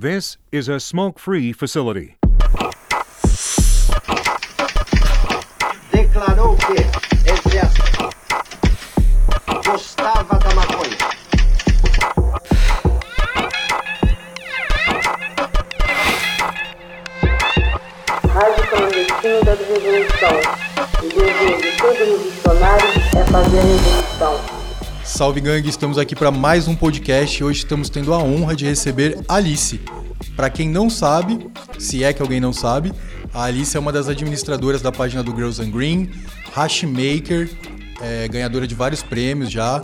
This is a smoke free facility. Declarou que, entre gostava da maconha. Rádio clandestino da revolução. O dever de todo revolucionário é fazer a revolução. Salve gangue, estamos aqui para mais um podcast hoje estamos tendo a honra de receber Alice. Para quem não sabe, se é que alguém não sabe, a Alice é uma das administradoras da página do Girls and Green, hashmaker, é, ganhadora de vários prêmios já,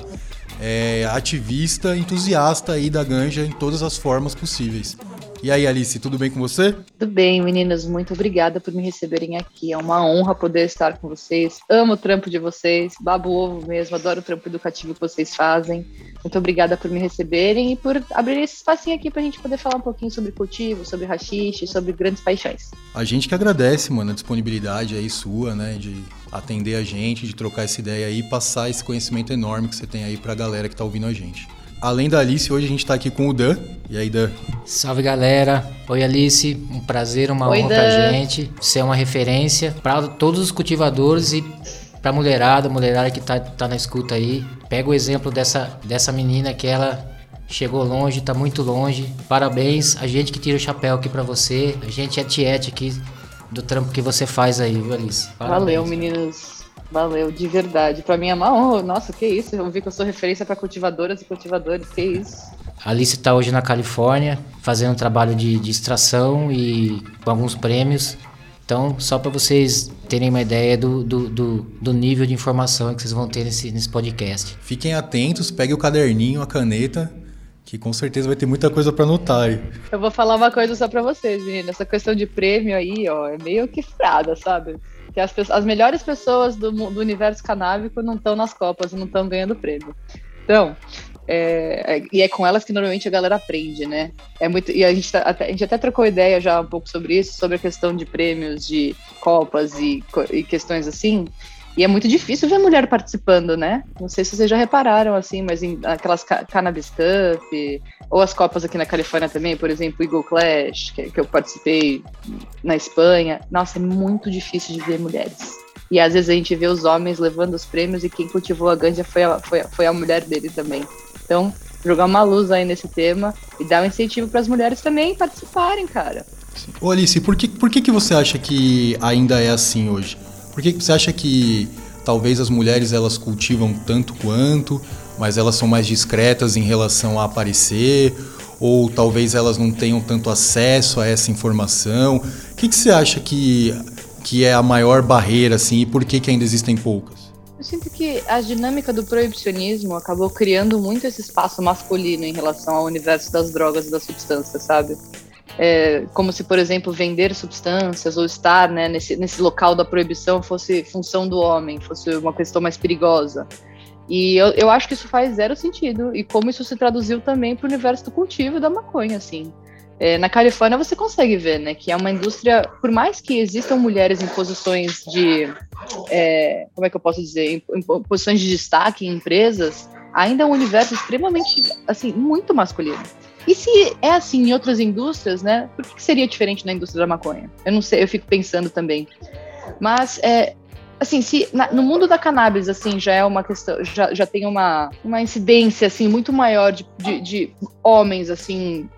é, ativista, entusiasta aí da ganja em todas as formas possíveis. E aí, Alice, tudo bem com você? Tudo bem, meninas. Muito obrigada por me receberem aqui. É uma honra poder estar com vocês. Amo o trampo de vocês, babo ovo mesmo, adoro o trampo educativo que vocês fazem. Muito obrigada por me receberem e por abrir esse espacinho aqui para a gente poder falar um pouquinho sobre cultivo, sobre rachixe, sobre grandes paixões. A gente que agradece, mano, a disponibilidade aí sua, né, de atender a gente, de trocar essa ideia aí e passar esse conhecimento enorme que você tem aí para a galera que tá ouvindo a gente. Além da Alice, hoje a gente está aqui com o Dan. E aí, Dan? Salve galera! Oi Alice, um prazer, uma Oi, honra Dan. pra gente. Você é uma referência para todos os cultivadores e pra mulherada, mulherada que tá, tá na escuta aí. Pega o exemplo dessa, dessa menina que ela chegou longe, tá muito longe. Parabéns, a gente que tira o chapéu aqui pra você. A gente é tiete aqui do trampo que você faz aí, viu Alice? Parabéns. Valeu, meninos. Valeu, de verdade. Para mim é uma honra. Nossa, que isso. Eu vi que eu sou referência para cultivadoras e cultivadores. Que isso. A Alice está hoje na Califórnia, fazendo um trabalho de, de extração e com alguns prêmios. Então, só para vocês terem uma ideia do, do, do, do nível de informação que vocês vão ter nesse, nesse podcast. Fiquem atentos, pegue o caderninho, a caneta, que com certeza vai ter muita coisa para anotar aí. Eu vou falar uma coisa só para vocês, meninas. Essa questão de prêmio aí, ó, é meio que frada, sabe? Que as, as melhores pessoas do, do universo canábico não estão nas copas não estão ganhando prêmio. Então, é, é- e é com elas que normalmente a galera aprende, né? É muito, e a gente, tá- a gente até trocou ideia já um pouco sobre isso, sobre a questão de prêmios, de copas e, e questões assim. E é muito difícil ver mulher participando, né? Não sei se vocês já repararam, assim, mas em aquelas ca- Cannabis Cup, ou as copas aqui na Califórnia também, por exemplo, Eagle Clash, que, que eu participei na Espanha. Nossa, é muito difícil de ver mulheres. E às vezes a gente vê os homens levando os prêmios e quem cultivou a ganja foi a, foi, foi a mulher dele também. Então, jogar uma luz aí nesse tema e dar um incentivo para as mulheres também participarem, cara. Ô Alice, por que, por que, que você acha que ainda é assim hoje? Por que, você acha que talvez as mulheres elas cultivam tanto quanto, mas elas são mais discretas em relação a aparecer? Ou talvez elas não tenham tanto acesso a essa informação? O que, que você acha que, que é a maior barreira, assim, e por que, que ainda existem poucas? Eu sinto que a dinâmica do proibicionismo acabou criando muito esse espaço masculino em relação ao universo das drogas e das substâncias, sabe? É, como se, por exemplo, vender substâncias ou estar né, nesse, nesse local da proibição fosse função do homem, fosse uma questão mais perigosa. E eu, eu acho que isso faz zero sentido. E como isso se traduziu também para o universo do cultivo da maconha, assim. É, na Califórnia você consegue ver, né, que é uma indústria, por mais que existam mulheres em posições de, é, como é que eu posso dizer, em, em posições de destaque em empresas, ainda é um universo extremamente, assim, muito masculino. E se é assim em outras indústrias, né, por que seria diferente na indústria da maconha? Eu não sei, eu fico pensando também. Mas, é, assim, se na- no mundo da cannabis, assim, já é uma questão, já, já tem uma, uma incidência, assim, muito maior de, de, de homens, assim,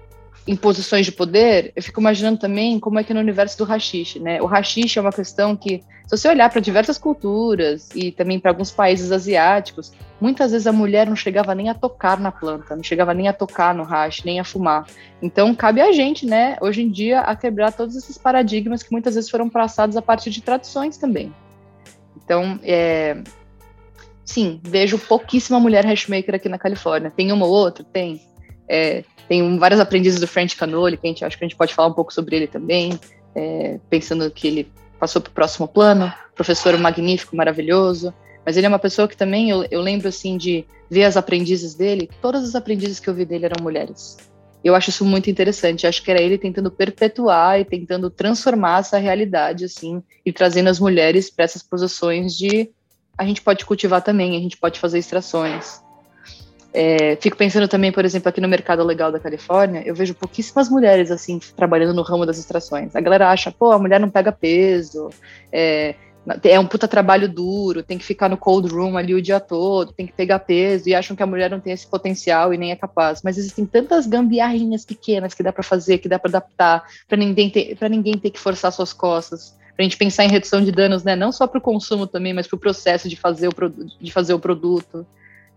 em posições de poder, eu fico imaginando também como é que no universo do rachixe, né? O rachixe é uma questão que, se você olhar para diversas culturas e também para alguns países asiáticos, muitas vezes a mulher não chegava nem a tocar na planta, não chegava nem a tocar no hash, nem a fumar. Então, cabe a gente, né, hoje em dia, a quebrar todos esses paradigmas que muitas vezes foram passados a partir de tradições também. Então, é... sim, vejo pouquíssima mulher hashmaker aqui na Califórnia. Tem uma ou outra? Tem. É, tem vários aprendizes do French Canoli, que a gente acho que a gente pode falar um pouco sobre ele também, é, pensando que ele passou para o próximo plano, professor magnífico, maravilhoso, mas ele é uma pessoa que também, eu, eu lembro assim de ver as aprendizes dele, todas as aprendizes que eu vi dele eram mulheres. Eu acho isso muito interessante, acho que era ele tentando perpetuar e tentando transformar essa realidade, assim, e trazendo as mulheres para essas posições de a gente pode cultivar também, a gente pode fazer extrações. É, fico pensando também, por exemplo, aqui no mercado legal da Califórnia, eu vejo pouquíssimas mulheres assim trabalhando no ramo das extrações. A galera acha, pô, a mulher não pega peso, é, é um puta trabalho duro, tem que ficar no cold room ali o dia todo, tem que pegar peso, e acham que a mulher não tem esse potencial e nem é capaz. Mas existem tantas gambiarrinhas pequenas que dá para fazer, que dá para adaptar, para ninguém, ter, ninguém ter que forçar suas costas para a gente pensar em redução de danos, né? Não só para o consumo também, mas para o processo de fazer o, de fazer o produto.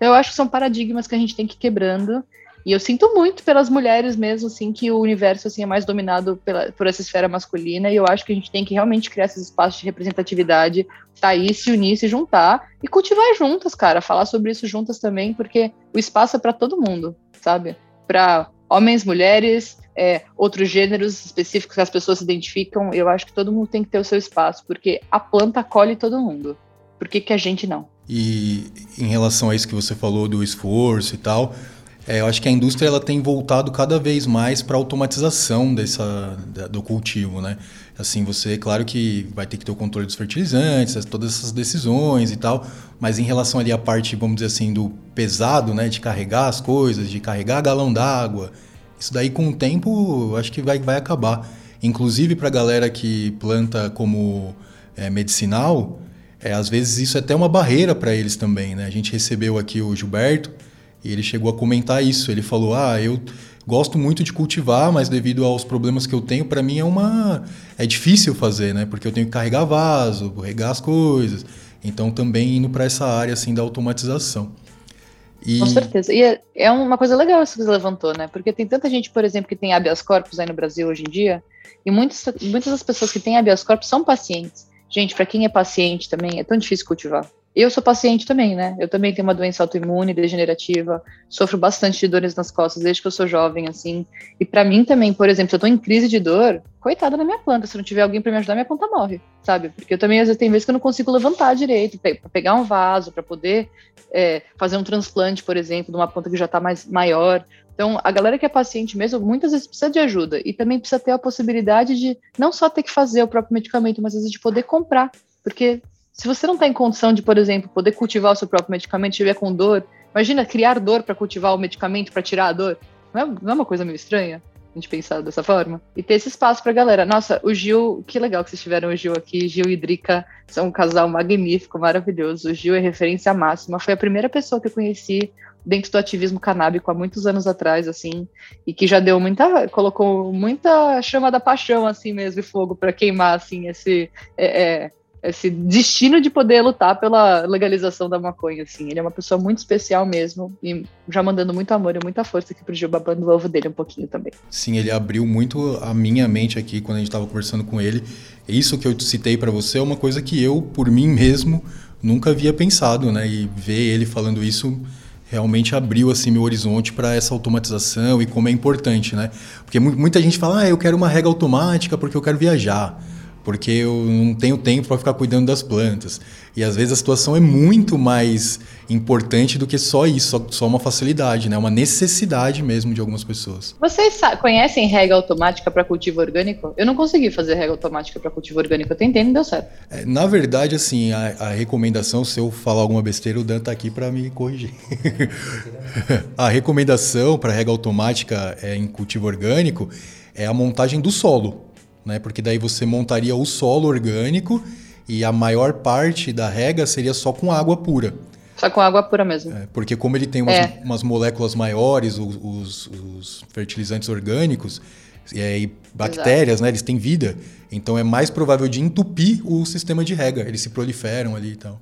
Então eu acho que são paradigmas que a gente tem que ir quebrando. E eu sinto muito pelas mulheres mesmo, assim, que o universo assim, é mais dominado pela, por essa esfera masculina, e eu acho que a gente tem que realmente criar esses espaços de representatividade, sair, se unir, se juntar e cultivar juntas, cara, falar sobre isso juntas também, porque o espaço é para todo mundo, sabe? Para homens, mulheres, é, outros gêneros específicos que as pessoas se identificam, eu acho que todo mundo tem que ter o seu espaço, porque a planta acolhe todo mundo. Por que, que a gente não? E em relação a isso que você falou do esforço e tal, é, eu acho que a indústria ela tem voltado cada vez mais para a automatização dessa, do cultivo, né? Assim, você, claro que vai ter que ter o controle dos fertilizantes, todas essas decisões e tal, mas em relação ali à parte, vamos dizer assim, do pesado, né? De carregar as coisas, de carregar galão d'água, isso daí, com o tempo, acho que vai, vai acabar. Inclusive, para a galera que planta como é, medicinal, é, às vezes isso é até uma barreira para eles também. Né? A gente recebeu aqui o Gilberto e ele chegou a comentar isso. Ele falou: Ah, eu gosto muito de cultivar, mas devido aos problemas que eu tenho, para mim é uma. É difícil fazer, né? Porque eu tenho que carregar vaso, regar as coisas. Então, também indo para essa área assim da automatização. E... Com certeza. E é, é, uma coisa legal isso que você levantou, né? Porque tem tanta gente, por exemplo, que tem habeas corpus aí no Brasil hoje em dia, e muitas, muitas das pessoas que têm habeas corpus são pacientes. Gente, para quem é paciente também, é tão difícil cultivar. Eu sou paciente também, né? Eu também tenho uma doença autoimune, degenerativa, sofro bastante de dores nas costas desde que eu sou jovem, assim. E para mim também, por exemplo, se eu tô em crise de dor, coitada da minha planta, se não tiver alguém para me ajudar, minha planta morre, sabe? Porque eu também, às vezes, tem vezes que eu não consigo levantar direito, para pegar um vaso, para poder é, fazer um transplante, por exemplo, de uma planta que já tá mais maior. Então, a galera que é paciente mesmo, muitas vezes precisa de ajuda. E também precisa ter a possibilidade de não só ter que fazer o próprio medicamento, mas às vezes de poder comprar. Porque se você não está em condição de, por exemplo, poder cultivar o seu próprio medicamento, estiver com dor, imagina criar dor para cultivar o medicamento para tirar a dor. Não é, não é uma coisa meio estranha? A gente pensar dessa forma. E ter esse espaço pra galera. Nossa, o Gil, que legal que vocês tiveram o Gil aqui. Gil e Drica são um casal magnífico, maravilhoso. O Gil é referência máxima. Foi a primeira pessoa que eu conheci dentro do ativismo canábico há muitos anos atrás, assim, e que já deu muita, colocou muita chama da paixão, assim mesmo, e fogo para queimar, assim, esse, é, é, esse destino de poder lutar pela legalização da maconha, assim. Ele é uma pessoa muito especial mesmo e já mandando muito amor e muita força aqui pro Gil, babando o ovo dele um pouquinho também. Sim, ele abriu muito a minha mente aqui quando a gente estava conversando com ele. Isso que eu citei para você é uma coisa que eu, por mim mesmo, nunca havia pensado, né? E ver ele falando isso realmente abriu assim meu horizonte para essa automatização e como é importante, né? Porque muita gente fala: "Ah, eu quero uma rega automática porque eu quero viajar" porque eu não tenho tempo para ficar cuidando das plantas. E às vezes a situação é muito mais importante do que só isso, só, só uma facilidade, né? Uma necessidade mesmo de algumas pessoas. Vocês conhecem rega automática para cultivo orgânico? Eu não consegui fazer rega automática para cultivo orgânico, eu tentei não deu certo. É, na verdade, assim, a, a, recomendação, se eu falar alguma besteira, o Dan tá aqui para me corrigir. a recomendação para rega automática é, em cultivo orgânico é a montagem do solo né? Porque daí você montaria o solo orgânico e a maior parte da rega seria só com água pura. Só com água pura mesmo. É, porque como ele tem umas, é. umas moléculas maiores, os, os, os, fertilizantes orgânicos e bactérias, Exato. né? Eles têm vida. Então é mais provável de entupir o sistema de rega. Eles se proliferam ali e tal.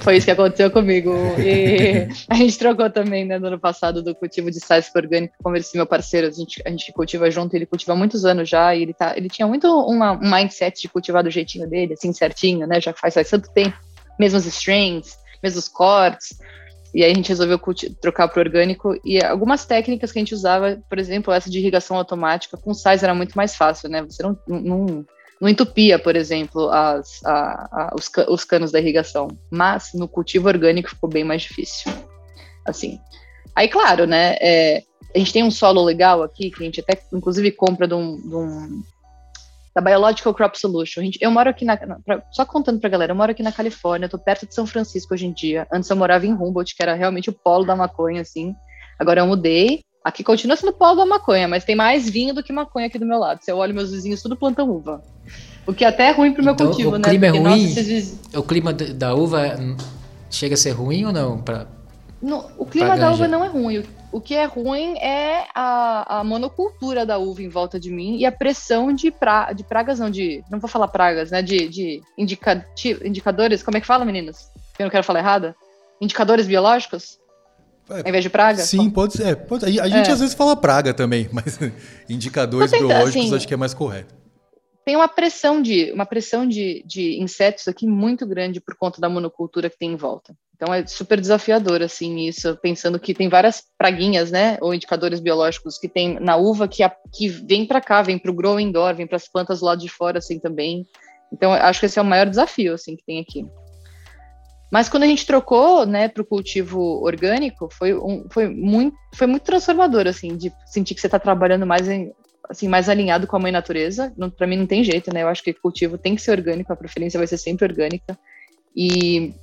Foi isso que aconteceu comigo. E a gente trocou também, né, no ano passado, do cultivo de sais orgânico. Conversei meu parceiro, a gente, a gente cultiva junto, ele cultiva há muitos anos já, e ele, tá, ele tinha muito uma, um mindset de cultivar do jeitinho dele, assim, certinho, né, já faz, faz tanto tempo. Mesmos strains, mesmos cortes. E aí a gente resolveu trocar para orgânico. E algumas técnicas que a gente usava, por exemplo, essa de irrigação automática, com sais era muito mais fácil, né? Você não, não não entupia, por exemplo, as, a, a, os, os canos da irrigação. Mas no cultivo orgânico ficou bem mais difícil. Assim. Aí, claro, né? É, a gente tem um solo legal aqui, que a gente até, inclusive, compra de um, de um da Biological Crop Solution. Gente, eu moro aqui na, pra, só contando pra galera, eu moro aqui na Califórnia, tô perto de São Francisco hoje em dia. Antes eu morava em Humboldt, que era realmente o polo da maconha, assim. Agora eu mudei. Aqui continua sendo polo da maconha, mas tem mais vinho do que maconha aqui do meu lado. Se eu olho meus vizinhos, tudo plantam uva. O que é até é ruim pro meu Então, cultivo, o né? clima é Porque, ruim? nossa, viz- O clima da uva chega a ser ruim ou não? Pra... No- o clima da uva não é ruim. O, que é ruim é a, a monocultura da uva em volta de mim e a pressão de, pra, de pragas, não, de. Não vou falar pragas, né? De, de indicadores. Como é que fala, meninas? Eu não quero falar errada. Indicadores biológicos? É, Ao invés de praga? Sim, pode ser. é, pode- a a gente É. às vezes fala praga também, mas indicadores tentando, biológicos assim, acho que é mais correto. Tem uma pressão de uma pressão de, de insetos aqui muito grande por conta da monocultura que tem em volta. Então é super desafiador assim isso, pensando que tem várias praguinhas, né, ou indicadores biológicos que tem na uva que, a- que vem para cá, vem para o grow indoor, vem para as plantas lado de fora assim também. Então acho que esse é o maior desafio assim que tem aqui. Mas quando a gente trocou, né, para o cultivo orgânico, foi, um, foi, muito, foi muito transformador, assim, de sentir que você está trabalhando mais em, assim, mais alinhado com a mãe natureza. Para mim não tem jeito, né? Eu acho que cultivo tem que ser orgânico, a preferência vai ser sempre orgânica. E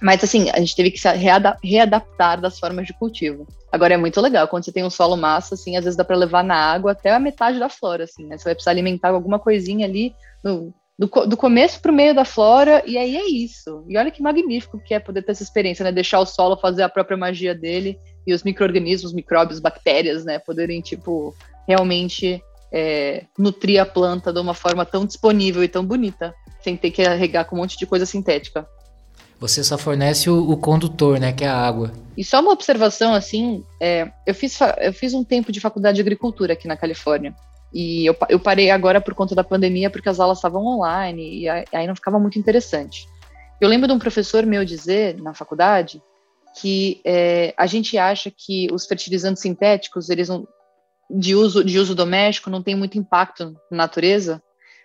mas assim, a gente teve que se reada- readaptar das formas de cultivo. Agora é muito legal, quando você tem um solo massa, assim, às vezes dá para levar na água até a metade da flora, assim, né? Você vai precisar alimentar alguma coisinha ali no- do, do começo para o meio da flora, e aí é isso. E olha que magnífico que é poder ter essa experiência, né? Deixar o solo fazer a própria magia dele e os micro-organismos, micróbios, bactérias, né? Poderem, tipo, realmente é, nutrir a planta de uma forma tão disponível e tão bonita, sem ter que regar com um monte de coisa sintética. Você só fornece o, o condutor, né? Que é a água. E só uma observação, assim, é, eu, fiz, eu fiz um tempo de faculdade de agricultura aqui na Califórnia. E eu, eu parei agora por conta da pandemia, porque as aulas estavam online, e aí, aí não ficava muito interessante. Eu lembro de um professor meu dizer, na faculdade, que é, a gente acha que os fertilizantes sintéticos, eles não, de, uso, de uso doméstico, não tem muito impacto na natureza,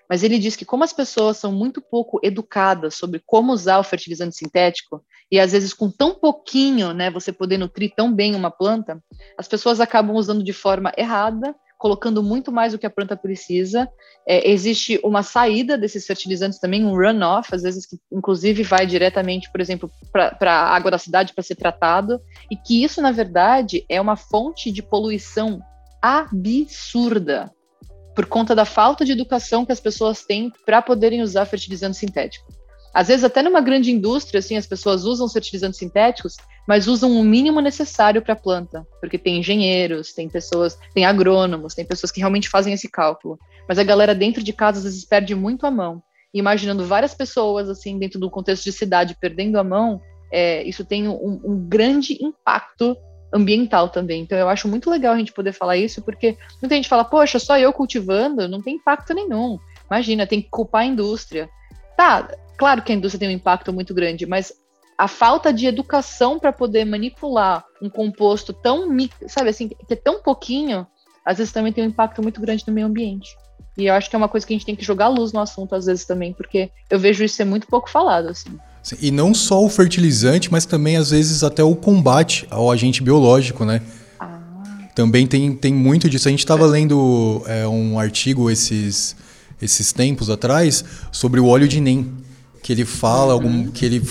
mas ele diz que como as pessoas são muito pouco educadas sobre como usar o fertilizante sintético, e às vezes com tão pouquinho, né, você poder nutrir tão bem uma planta, as pessoas acabam usando de forma errada, colocando muito mais do que a planta precisa. É, existe uma saída desses fertilizantes também, um runoff, às vezes que inclusive vai diretamente, por exemplo, para a água da cidade para ser tratado, e que isso, na verdade, é uma fonte de poluição absurda por conta da falta de educação que as pessoas têm para poderem usar fertilizante sintético. Às vezes, até numa grande indústria, assim, as pessoas usam fertilizantes sintéticos, mas usam o mínimo necessário para a planta, porque tem engenheiros, tem pessoas, tem agrônomos, tem pessoas que realmente fazem esse cálculo. Mas a galera dentro de casa às vezes perde muito a mão. E imaginando várias pessoas, assim, dentro do contexto de cidade, perdendo a mão, é, isso tem um, um grande impacto ambiental também. Então eu acho muito legal a gente poder falar isso, porque muita gente fala, poxa, só eu cultivando não tem impacto nenhum. Imagina, tem que culpar a indústria. Tá, claro que a indústria tem um impacto muito grande, mas a falta de educação para poder manipular um composto tão, sabe assim, que é tão pouquinho, às vezes também tem um impacto muito grande no meio ambiente. E eu acho que é uma coisa que a gente tem que jogar luz no assunto às vezes também, porque eu vejo isso ser muito pouco falado, assim. E não só o fertilizante, mas também às vezes até o combate ao agente biológico, né? Também tem, tem muito disso. A gente estava lendo é, um artigo esses, esses tempos atrás sobre o óleo de NEM, que ele fala algum, que ele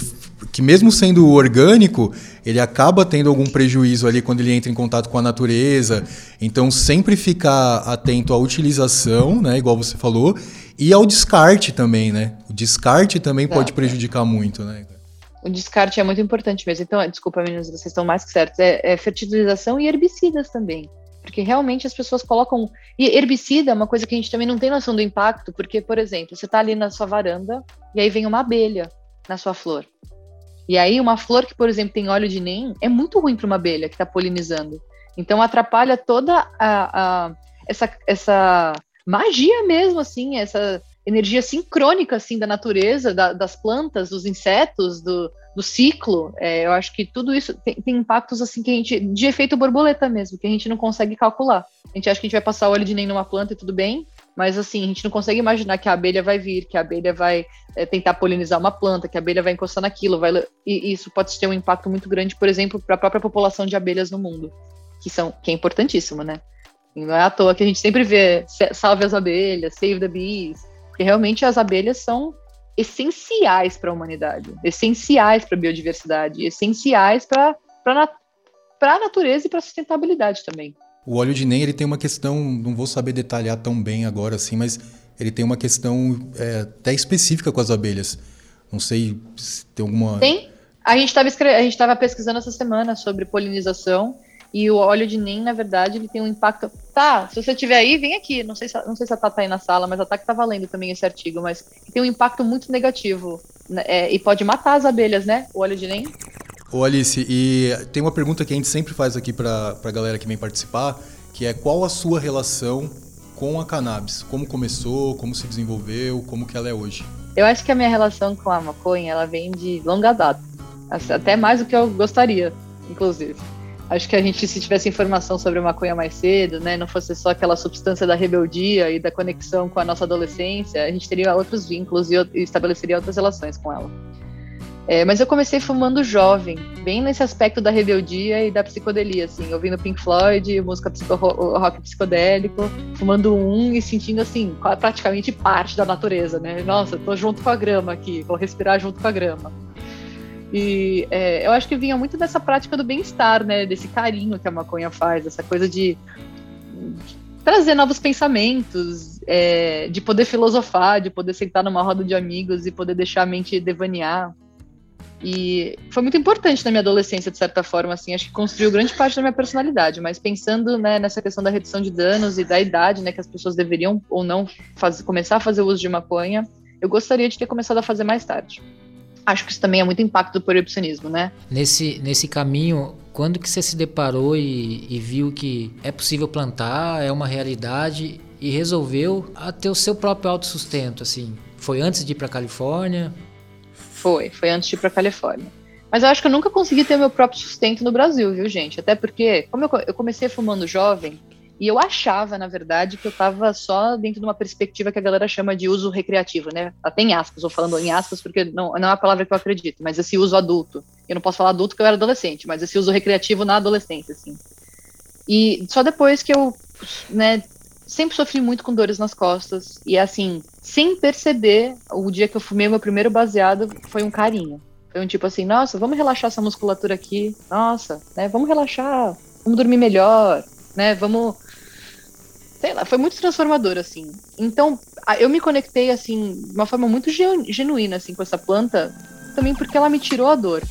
que mesmo sendo orgânico, ele acaba tendo algum prejuízo ali quando ele entra em contato com a natureza. Então sempre ficar atento à utilização, né, igual você falou, e ao descarte também, né? O descarte também pode Exato. prejudicar muito, né? O descarte é muito importante mesmo. Então, desculpa, meninos, vocês estão mais que certos. É, é fertilização e herbicidas também. Porque realmente as pessoas colocam. E herbicida é uma coisa que a gente também não tem noção do impacto, porque, por exemplo, você está ali na sua varanda e aí vem uma abelha na sua flor. E aí, uma flor que, por exemplo, tem óleo de NEM é muito ruim para uma abelha que está polinizando. Então, atrapalha toda a, a- essa, essa magia mesmo, assim, essa energia sincrônica, assim, da natureza, da- das plantas, dos insetos, do, do ciclo. É, eu acho que tudo isso tem, tem impactos, assim, que a gente, de efeito borboleta mesmo, que a gente não consegue calcular. A gente acha que a gente vai passar óleo de NEM numa planta e tudo bem, mas, assim, a gente não consegue imaginar que a abelha vai vir, que a abelha vai é, tentar polinizar uma planta, que a abelha vai encostar naquilo, vai, e isso pode ter um impacto muito grande, por exemplo, para a própria população de abelhas no mundo, que são que é importantíssimo, né? E não é à toa que a gente sempre vê salve as abelhas, save the bees, porque realmente as abelhas são essenciais para a humanidade, essenciais para a biodiversidade, essenciais para a natureza e para a sustentabilidade também. O óleo de NEM ele tem uma questão, não vou saber detalhar tão bem agora assim, mas ele tem uma questão é, até específica com as abelhas. Não sei se tem alguma. Tem. A gente estava pesquisando essa semana sobre polinização e o óleo de NEM, na verdade, ele tem um impacto. Tá, se você estiver aí, vem aqui. Não sei, se, não sei se a Tata tá aí na sala, mas a Tata tá lendo também esse artigo, mas tem um impacto muito negativo. Né, é, e pode matar as abelhas, né? O óleo de NEM. Ô Alice, e tem uma pergunta que a gente sempre faz aqui para a galera que vem participar, que é qual a sua relação com a cannabis? Como começou, como se desenvolveu, como que ela é hoje? Eu acho que a minha relação com a maconha, ela vem de longa data. Até mais do que eu gostaria, inclusive. Acho que a gente, se tivesse informação sobre a maconha mais cedo, né, não fosse só aquela substância da rebeldia e da conexão com a nossa adolescência, a gente teria outros vínculos e, e estabeleceria outras relações com ela. É, mas eu comecei fumando jovem, bem nesse aspecto da rebeldia e da psicodelia, assim, ouvindo Pink Floyd, música psico rock psicodélico, fumando um e sentindo, assim, praticamente parte da natureza, né? Nossa, tô junto com a grama aqui, vou respirar junto com a grama. E é, eu acho que vinha muito dessa prática do bem-estar, né? Desse carinho que a maconha faz, essa coisa de trazer novos pensamentos, é, de poder filosofar, de poder sentar numa roda de amigos e poder deixar a mente devanear. E foi muito importante na minha adolescência, de certa forma, assim, acho que construiu grande parte da minha personalidade, mas pensando né, nessa questão da redução de danos e da idade, né, que as pessoas deveriam ou não fazer, começar a fazer uso de maconha, eu gostaria de ter começado a fazer mais tarde. Acho que isso também é muito impacto do proibicionismo, né? Nesse, nesse caminho, quando que você se deparou e, e viu que é possível plantar, é uma realidade e resolveu ter o seu próprio autossustento, assim? Foi antes de ir para Califórnia? Foi, foi antes de ir pra Califórnia. Mas eu acho que eu nunca consegui ter meu próprio sustento no Brasil, viu, gente? Até porque, como eu, eu comecei fumando jovem, e eu achava, na verdade, que eu estava só dentro de uma perspectiva que a galera chama de uso recreativo, né? Até em aspas, ou falando em aspas porque não, não é a palavra que eu acredito, mas esse uso adulto. Eu não posso falar adulto porque eu era adolescente, mas esse uso recreativo na adolescência, assim. E só depois que eu, né, sempre sofri muito com dores nas costas. E assim, sem perceber, o dia que eu fumei meu primeiro baseado foi um carinho. Foi um tipo assim, nossa, vamos relaxar essa musculatura aqui. Nossa, né? Vamos relaxar, vamos dormir melhor, né? Vamos. Sei lá, foi muito transformador, assim. Então, eu me conectei, assim, de uma forma muito genuína, assim, com essa planta, também porque ela me tirou a dor.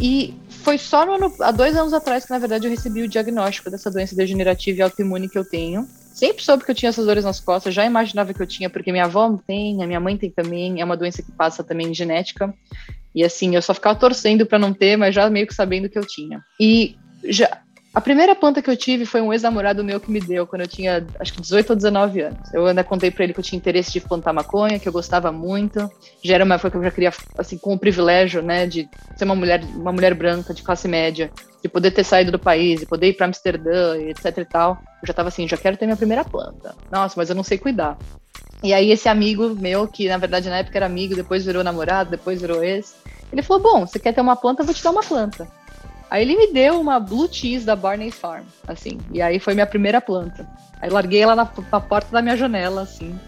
E foi só no ano, há dois anos atrás que, na verdade, eu recebi o diagnóstico dessa doença degenerativa e autoimune que eu tenho. Sempre soube que eu tinha essas dores nas costas, já imaginava que eu tinha, porque minha avó tem, a minha mãe tem também, é uma doença que passa também genética. E assim, eu só ficava torcendo para não ter, mas já meio que sabendo que eu tinha. E já, a primeira planta que eu tive foi um ex-namorado meu que me deu quando eu tinha, acho que 18 ou 19 anos. Eu ainda contei para ele que eu tinha interesse de plantar maconha, que eu gostava muito. Já era uma época que eu já queria, assim, com o privilégio, né, de ser uma mulher, uma mulher branca de classe média, de poder ter saído do país, de poder ir para Amsterdã, etc e tal. Eu já tava assim, já quero ter minha primeira planta. Nossa, mas eu não sei cuidar. E aí esse amigo meu, que na verdade na época era amigo, depois virou namorado, depois virou ex, ele falou: "Bom, você quer ter uma planta, eu vou te dar uma planta". Aí ele me deu uma Blue Cheese da Barney Farm, assim. E aí foi minha primeira planta. Aí larguei ela na, na, porta da minha janela, assim.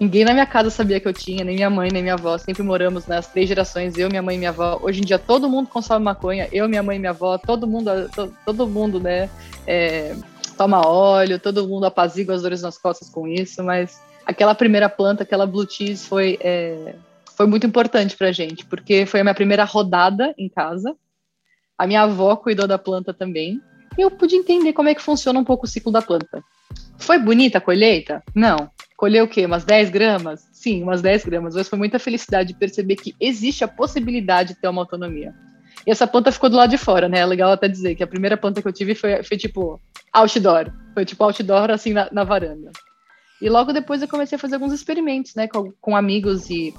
Ninguém na minha casa sabia que eu tinha, nem minha mãe, nem minha avó. Sempre moramos nas né, três gerações, eu, minha mãe e minha avó. Hoje em dia todo mundo consome maconha, eu, minha mãe e minha avó, todo mundo, to, todo mundo, né, é, toma óleo, todo mundo apazigua as dores nas costas com isso, mas aquela primeira planta, aquela Blue Cheese foi, é, foi muito importante pra gente, porque foi a minha primeira rodada em casa. A minha avó cuidou da planta também. E eu pude entender como é que funciona um pouco o ciclo da planta. Foi bonita a colheita? Não. Colheu o quê? Umas 10 gramas? Sim, umas 10 gramas. Mas foi muita felicidade de perceber que existe a possibilidade de ter uma autonomia. E essa planta ficou do lado de fora, né? É legal até dizer que a primeira planta que eu tive foi, foi tipo outdoor. Foi tipo outdoor, assim, na, na varanda. E logo depois eu comecei a fazer alguns experimentos, né? Com, com amigos e,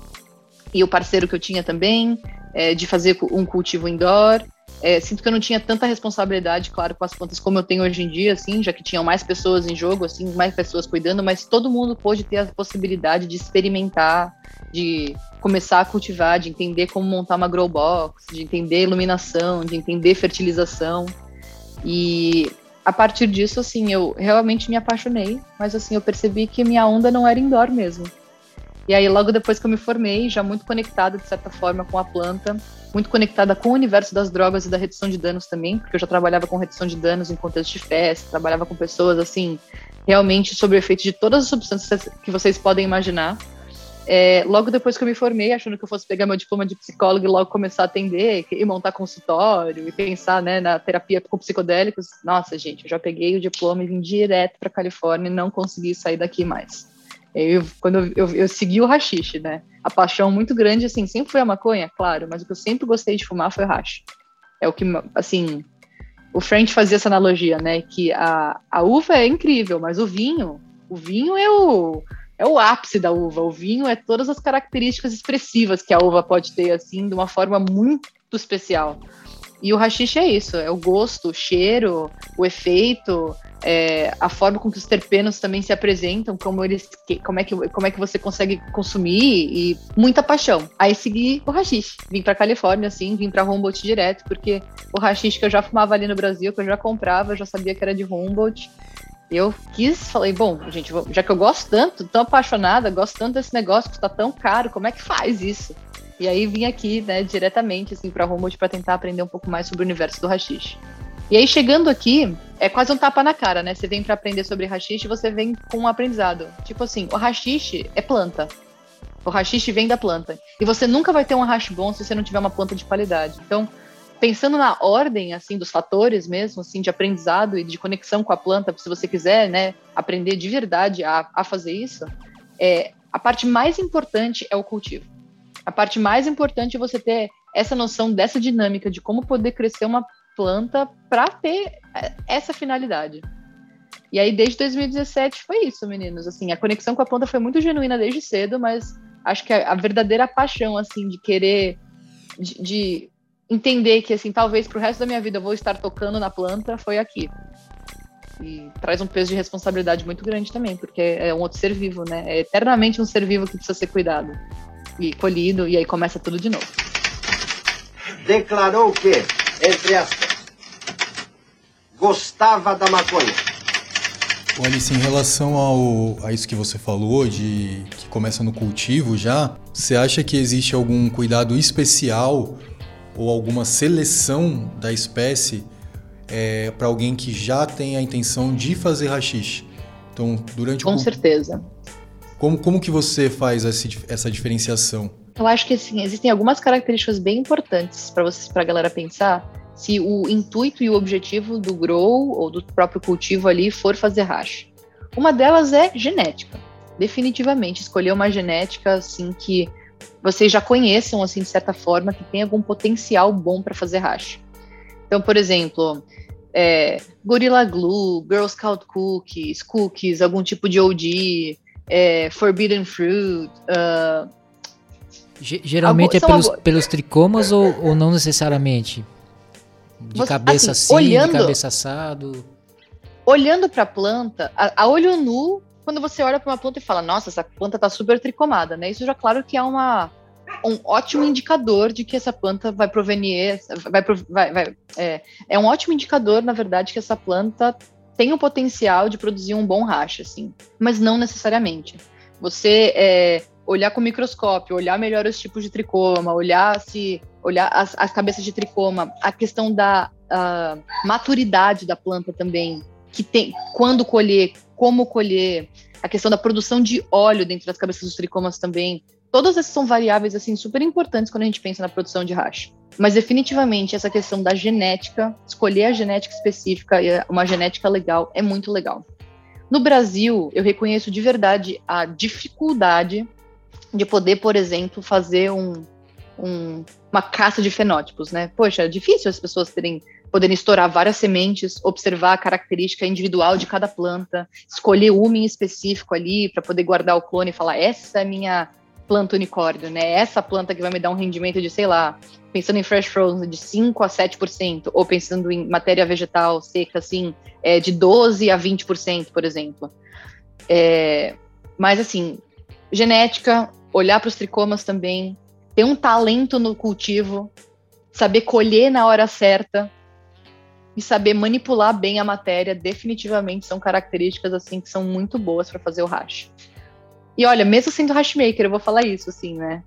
e o parceiro que eu tinha também, é, de fazer um cultivo indoor. É, sinto que eu não tinha tanta responsabilidade, claro, com as plantas como eu tenho hoje em dia, assim, já que tinham mais pessoas em jogo, assim, mais pessoas cuidando, mas todo mundo pôde ter a possibilidade de experimentar, de começar a cultivar, de entender como montar uma grow box, de entender iluminação, de entender fertilização. E a partir disso, assim, eu realmente me apaixonei, mas assim, eu percebi que minha onda não era indoor mesmo. E aí, logo depois que eu me formei, já muito conectada, de certa forma, com a planta, muito conectada com o universo das drogas e da redução de danos também, porque eu já trabalhava com redução de danos em contexto de festa, trabalhava com pessoas, assim, realmente sob o efeito de todas as substâncias que vocês podem imaginar. É, logo depois que eu me formei, achando que eu fosse pegar meu diploma de psicólogo e logo começar a atender e montar consultório e pensar né, na terapia com psicodélicos, nossa, gente, eu já peguei o diploma e vim direto para Califórnia e não consegui sair daqui mais. Eu, quando eu, eu, eu, segui o rachixe, né? A paixão muito grande, assim, sempre foi a maconha, claro, mas o que eu sempre gostei de fumar foi o hash. É o que, assim, o French fazia essa analogia, né? Que a, a uva é incrível, mas o vinho, o vinho é o, é o ápice da uva. O vinho é todas as características expressivas que a uva pode ter, assim, de uma forma muito especial. E o rachixe é isso, é o gosto, o cheiro, o efeito, é, a forma com que os terpenos também se apresentam, como eles, como é que, como é que você consegue consumir e muita paixão. Aí segui o rachixe, vim para Califórnia, assim, vim para Humboldt direto, porque o rachixe que eu já fumava ali no Brasil, que eu já comprava, eu já sabia que era de Humboldt. Eu quis, falei, bom, gente, já que eu gosto tanto, tão apaixonada, gosto tanto desse negócio que está tão caro, como é que faz isso? E aí vim aqui, né, diretamente assim para Humboldt para tentar aprender um pouco mais sobre o universo do rachixe. E aí, chegando aqui, é quase um tapa na cara, né? Você vem para aprender sobre rachixe, você vem com um aprendizado. Tipo assim, o rachixe é planta. O rachixe vem da planta. E você nunca vai ter um hash bom se você não tiver uma planta de qualidade. Então, pensando na ordem, assim, dos fatores mesmo, assim, de aprendizado e de conexão com a planta, se você quiser, né, aprender de verdade a, a fazer isso, é, a parte mais importante é o cultivo. A parte mais importante é você ter essa noção dessa dinâmica de como poder crescer uma planta para ter é, essa finalidade. E aí, desde 2017, foi isso, meninos. Assim, a conexão com a planta foi muito genuína desde cedo, mas acho que a, a verdadeira paixão, assim, de querer, de, de, entender que, assim, talvez para o resto da minha vida eu vou estar tocando na planta, foi aqui. E traz um peso de responsabilidade muito grande também, porque é um outro ser vivo, né? É eternamente um ser vivo que precisa ser cuidado e colhido, e aí começa tudo de novo. Declarou que, entre aspas, gostava da maconha. Olha, em relação ao, a isso que você falou, de que começa no cultivo já, você acha que existe algum cuidado especial ou alguma seleção da espécie é, para alguém que já tem a intenção de fazer rachixe? Então, durante Com o... certeza. Como, como que você faz essa, diferenciação? Eu acho que assim, existem algumas características bem importantes para vocês, para a galera pensar, se o intuito e o objetivo do grow ou do próprio cultivo ali for fazer hash. Uma delas é genética. Definitivamente, escolher uma genética assim que vocês já conheçam assim de certa forma que tem algum potencial bom para fazer hash. Então, por exemplo, é, Gorilla Glue, Girl Scout Cookies, cookies, algum tipo de OG, é, Forbidden Fruit. Uh, Geralmente algum, é pelos, pelos tricomas ou, ou não necessariamente? De Você, cabeça assim, olhando, de cabeça assado. Olhando para a planta, a, olho nu, quando você olha para uma planta e fala, nossa, essa planta está super tricomada, né? Isso já claro que é uma um ótimo indicador de que essa planta vai provenir, vai, vai, vai é, é, um ótimo indicador, na verdade, que essa planta tem o potencial de produzir um bom racha, assim, mas não necessariamente. Você é, olhar com microscópio, olhar melhor os tipos de tricoma, olhar se olhar as, as cabeças de tricoma, a questão da uh, maturidade da planta também, que tem quando colher, como colher, a questão da produção de óleo dentro das cabeças dos tricomas também. Todas essas são variáveis assim super importantes quando a gente pensa na produção de racha. Mas definitivamente essa questão da genética, escolher a genética específica e uma genética legal é muito legal. No Brasil, eu reconheço de verdade a dificuldade de poder, por exemplo, fazer um, um, uma caça de fenótipos, né? Poxa, é difícil as pessoas terem poderem estourar várias sementes, observar a característica individual de cada planta, escolher uma em específico ali para poder guardar o clone e falar essa é minha planta unicórnio, né? Essa planta que vai me dar um rendimento de, sei lá, pensando em fresh frozen de 5 a 7%, ou pensando em matéria vegetal seca assim, é de 12 a 20%, por exemplo. É, mas assim, genética, olhar para os tricomas também, ter um talento no cultivo, saber colher na hora certa. e saber manipular bem a matéria definitivamente são características assim que são muito boas para fazer o hash. E olha, mesmo sendo hashmaker, eu vou falar isso assim, né?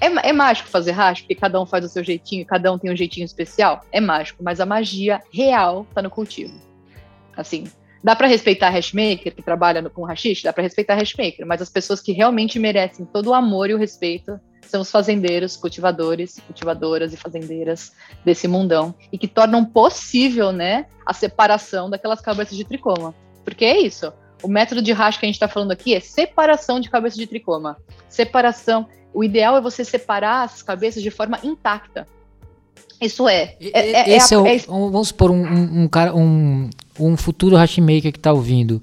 É, é, mágico fazer hash, porque cada um faz o seu jeitinho, cada um tem um jeitinho especial? É mágico, mas a magia real tá no cultivo. Assim, dá para respeitar hashmaker que trabalha no, com hashish? Dá para respeitar hashmaker, mas as pessoas que realmente merecem todo o amor e o respeito são os fazendeiros, cultivadores, cultivadoras e fazendeiras desse mundão e que tornam possível, né, a separação daquelas cabeças de tricoma. Porque é isso. O método de hash que a gente está falando aqui é separação de cabeça de tricoma. Separação o ideal é você separar as cabeças de forma intacta. Isso é. é, é, é Esse é, o, é, vamos supor um, um, cara, um, um futuro hashmaker que está ouvindo.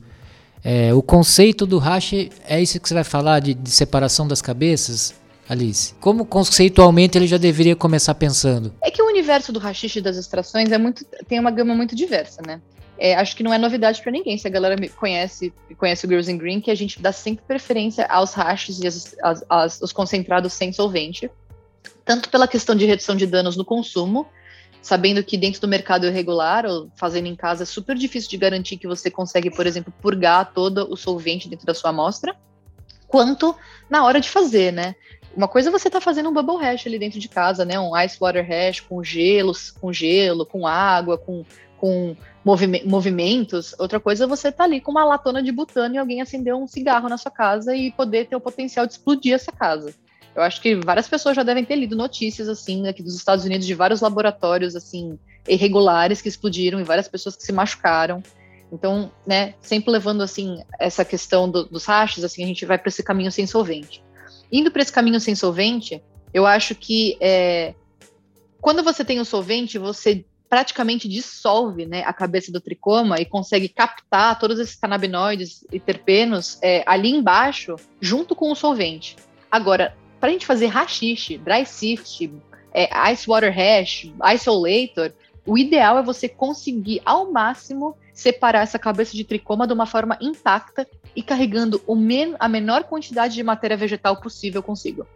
É, o conceito do hash é isso que você vai falar de, de, separação das cabeças, Alice? Como conceitualmente ele já deveria começar pensando? É que o universo do hashish e das extrações é muito, tem uma gama muito diversa, né? É, acho que não é novidade para ninguém. Se a galera conhece, conhece o Girls in Green, que a gente dá sempre preferência aos hashes e as, as, as, os concentrados sem solvente, tanto pela questão de redução de danos no consumo, sabendo que dentro do mercado irregular ou fazendo em casa é super difícil de garantir que você consegue, por exemplo, purgar todo o solvente dentro da sua amostra, quanto na hora de fazer, né? Uma coisa é você tá fazendo um bubble hash ali dentro de casa, né? Um ice water hash com gelo, com gelo, com água, com com movimentos, outra coisa é você estar tá ali com uma latona de butano e alguém acender um cigarro na sua casa e poder ter o potencial de explodir essa casa. Eu acho que várias pessoas já devem ter lido notícias assim aqui dos Estados Unidos de vários laboratórios assim irregulares que explodiram e várias pessoas que se machucaram. Então, né, sempre levando assim essa questão do, dos rachos, assim a gente vai para esse caminho sem solvente. Indo para esse caminho sem solvente, eu acho que é, quando você tem o solvente, você praticamente dissolve né, a cabeça do tricoma e consegue captar todos esses canabinoides e terpenos é, ali embaixo, junto com o solvente. Agora, para a gente fazer hashish, dry sift, é, ice water hash, isolator, o ideal é você conseguir ao máximo separar essa cabeça de tricoma de uma forma intacta e carregando men a menor quantidade de matéria vegetal possível consigo.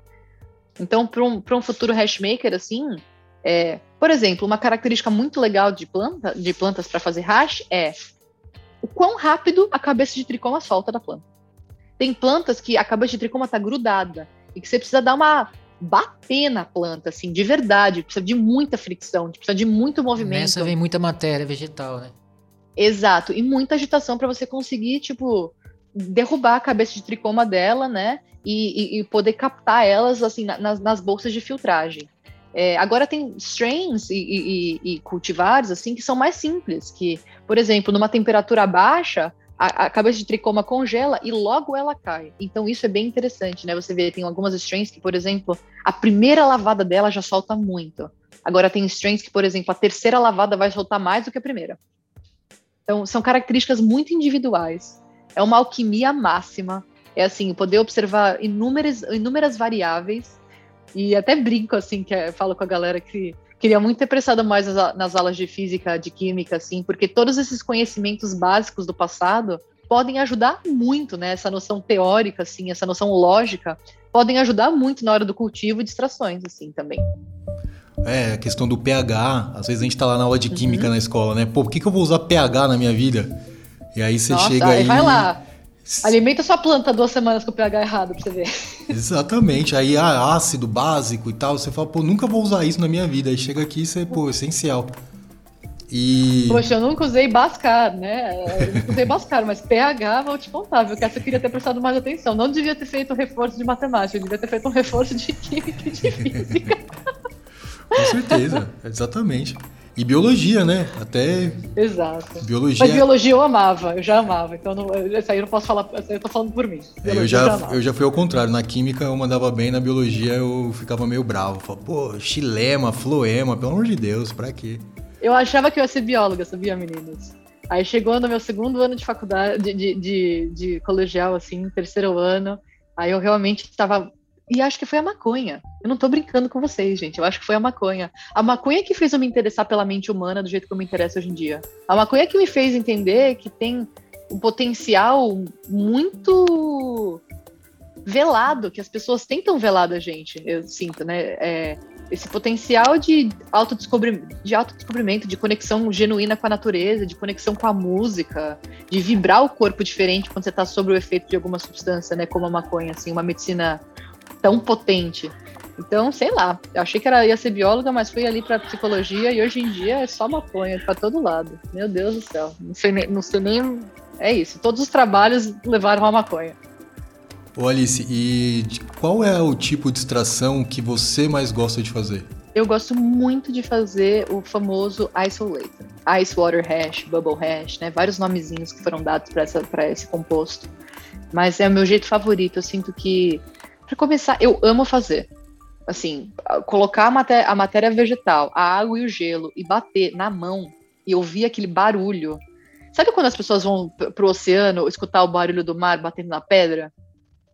Então, para um, um futuro hashmaker, assim, é, por exemplo, uma característica muito legal de, planta, de plantas para fazer hash é o quão rápido a cabeça de tricoma solta da planta. Tem plantas que a cabeça de tricoma está grudada e que você precisa dar uma bater na planta, assim, de verdade. Precisa de muita fricção, precisa de muito movimento. Nessa vem muita matéria vegetal, né? Exato, e muita agitação para você conseguir, tipo, derrubar a cabeça de tricoma dela, né? E, e, e poder captar elas, assim, nas, nas bolsas de filtragem. É, agora tem strains e, e, e, cultivares assim que são mais simples, que, por exemplo, numa temperatura baixa, a, a, cabeça de tricoma congela e logo ela cai. Então isso é bem interessante, né? Você vê, tem algumas strains que, por exemplo, a primeira lavada dela já solta muito. Agora tem strains que, por exemplo, a terceira lavada vai soltar mais do que a primeira. Então são características muito individuais. É uma alquimia máxima. É assim, poder observar inúmeras, inúmeras variáveis e até brinco, assim, que é, falo com a galera que queria muito ter prestado mais nas, aulas de física, de química, assim, porque todos esses conhecimentos básicos do passado podem ajudar muito, né? Essa noção teórica, assim, essa noção lógica, podem ajudar muito na hora do cultivo e distrações, assim, também. É, a questão do pH, às vezes a gente tá lá na aula de química uhum. na escola, né? Pô, por que, que eu vou usar pH na minha vida? E aí você Nossa, chega aí vai lá. Alimenta sua planta duas semanas com o pH errado pra você ver. Exatamente. Aí ah, ácido básico e tal, você fala, pô, nunca vou usar isso na minha vida. Aí chega aqui e você, pô, essencial. E... Poxa, eu nunca usei Bascar, né? Eu nunca usei Bascar, mas pH, vou te contar, viu? Que essa eu queria ter prestado mais atenção. Não devia ter feito um reforço de matemática, eu devia ter feito um reforço de química e de física. Com certeza, exatamente. E biologia, né? Até. Exato. Biologia. Mas biologia eu amava, eu já amava. Então não, essa aí eu não posso falar, essa aí eu tô falando por mim. É, eu, já, eu, eu já fui ao contrário. Na química eu mandava bem, na biologia eu ficava meio bravo. Falava, pô, xilema, floema, pelo amor de Deus, pra quê? Eu achava que eu ia ser bióloga, sabia, meninos? Aí chegou no meu segundo ano de faculdade, de, de, de, de colegial, assim, terceiro ano. Aí eu realmente estava e acho que foi a maconha. Eu não tô brincando com vocês, gente. Eu acho que foi a maconha. A maconha que fez eu me interessar pela mente humana do jeito que eu me interesso hoje em dia. A maconha que me fez entender que tem um potencial muito velado, que as pessoas tentam velar da gente, eu sinto, né? É, esse potencial de autodescobrimento, de autodescobrimento, de conexão genuína com a natureza, de conexão com a música, de vibrar o corpo diferente quando você está sob o efeito de alguma substância, né? Como a maconha, assim, uma medicina tão potente. Então, sei lá, eu achei que era, ia ser bióloga, mas fui ali para psicologia e hoje em dia é só maconha para todo lado. Meu Deus do céu, não sei, nem, não sei nem. É isso, todos os trabalhos levaram a maconha. Ô Alice, e qual é o tipo de extração que você mais gosta de fazer? Eu gosto muito de fazer o famoso isolator, ice water hash, bubble hash, né? Vários nomezinhos que foram dados para esse composto. Mas é o meu jeito favorito. Eu sinto que, para começar, eu amo fazer assim, colocar a matéria, a matéria vegetal, a água e o gelo e bater na mão e ouvir aquele barulho. Sabe quando as pessoas vão pro oceano escutar o barulho do mar batendo na pedra?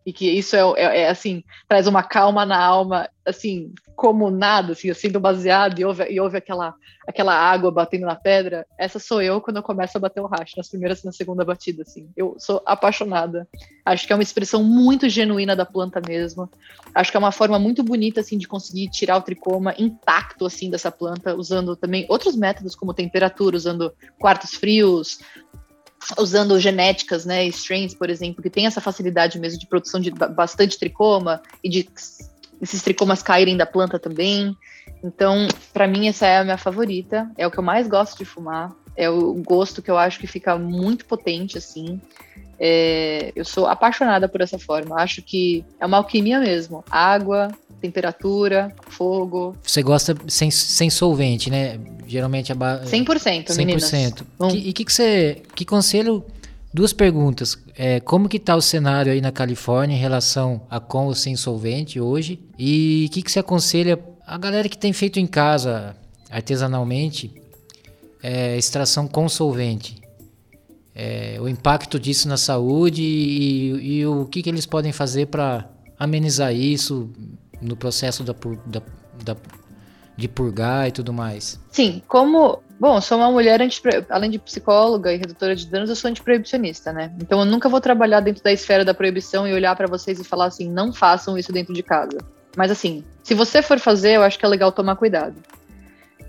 e que isso é, é, é, assim traz uma calma na alma assim como nada assim sendo baseado e ouve, e ouve aquela aquela água batendo na pedra essa sou eu quando eu começo a bater o racho nas primeiras e na segunda batida assim. Eu sou apaixonada. Acho que é uma expressão muito genuína da planta mesmo. Acho que é uma forma muito bonita assim de conseguir tirar o tricoma intacto assim dessa planta usando também outros métodos como temperatura usando quartos frios usando genéticas, né, strains, por exemplo, que tem essa facilidade mesmo de produção de bastante tricoma e de esses tricomas caírem da planta também. Então, para mim essa é a minha favorita, é o que eu mais gosto de fumar, é o gosto que eu acho que fica muito potente assim. É, eu sou apaixonada por essa forma. Acho que é uma alquimia mesmo. Água, temperatura, fogo. Você gosta sem, sem solvente, né? Geralmente a ba... 100%, 100%. meninas. 100%. Que, e que, que você. Que conselho. Duas perguntas. É, como que está o cenário aí na Califórnia em relação a com ou sem solvente hoje? E o que, que você aconselha a galera que tem feito em casa artesanalmente é, extração com solvente? É, o impacto disso na saúde e, e o que, que eles podem fazer para amenizar isso no processo da, da, da, de purgar e tudo mais? Sim, como. Bom, sou uma mulher, além de psicóloga e redutora de danos, eu sou antiproibicionista, né? Então eu nunca vou trabalhar dentro da esfera da proibição e olhar para vocês e falar assim, não façam isso dentro de casa. Mas assim, se você for fazer, eu acho que é legal tomar cuidado.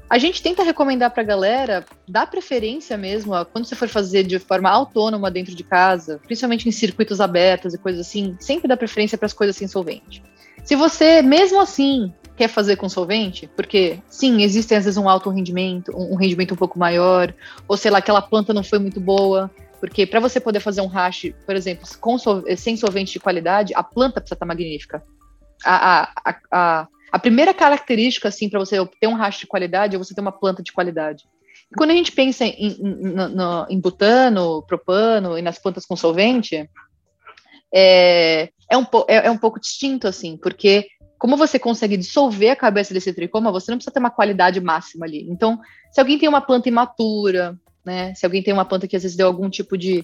A gente tenta recomendar para a galera dar preferência mesmo a quando você for fazer de forma autônoma dentro de casa, principalmente em circuitos abertos e coisas assim, sempre dá preferência para as coisas sem solvente. Se você, mesmo assim, quer fazer com solvente, porque sim, existe às vezes um alto rendimento, um rendimento um pouco maior, ou sei lá, aquela planta não foi muito boa, porque para você poder fazer um hash, por exemplo, com sem solvente de qualidade, a planta precisa estar magnífica. A, a, a, a primeira característica, assim, para você ter um rastro de qualidade é você ter uma planta de qualidade. E quando a gente pensa em, em, no, em butano, propano e nas plantas com solvente, é, é, um, é, é um pouco distinto, assim, porque como você consegue dissolver a cabeça desse tricoma, você não precisa ter uma qualidade máxima ali. Então, se alguém tem uma planta imatura, né, se alguém tem uma planta que às vezes deu algum tipo de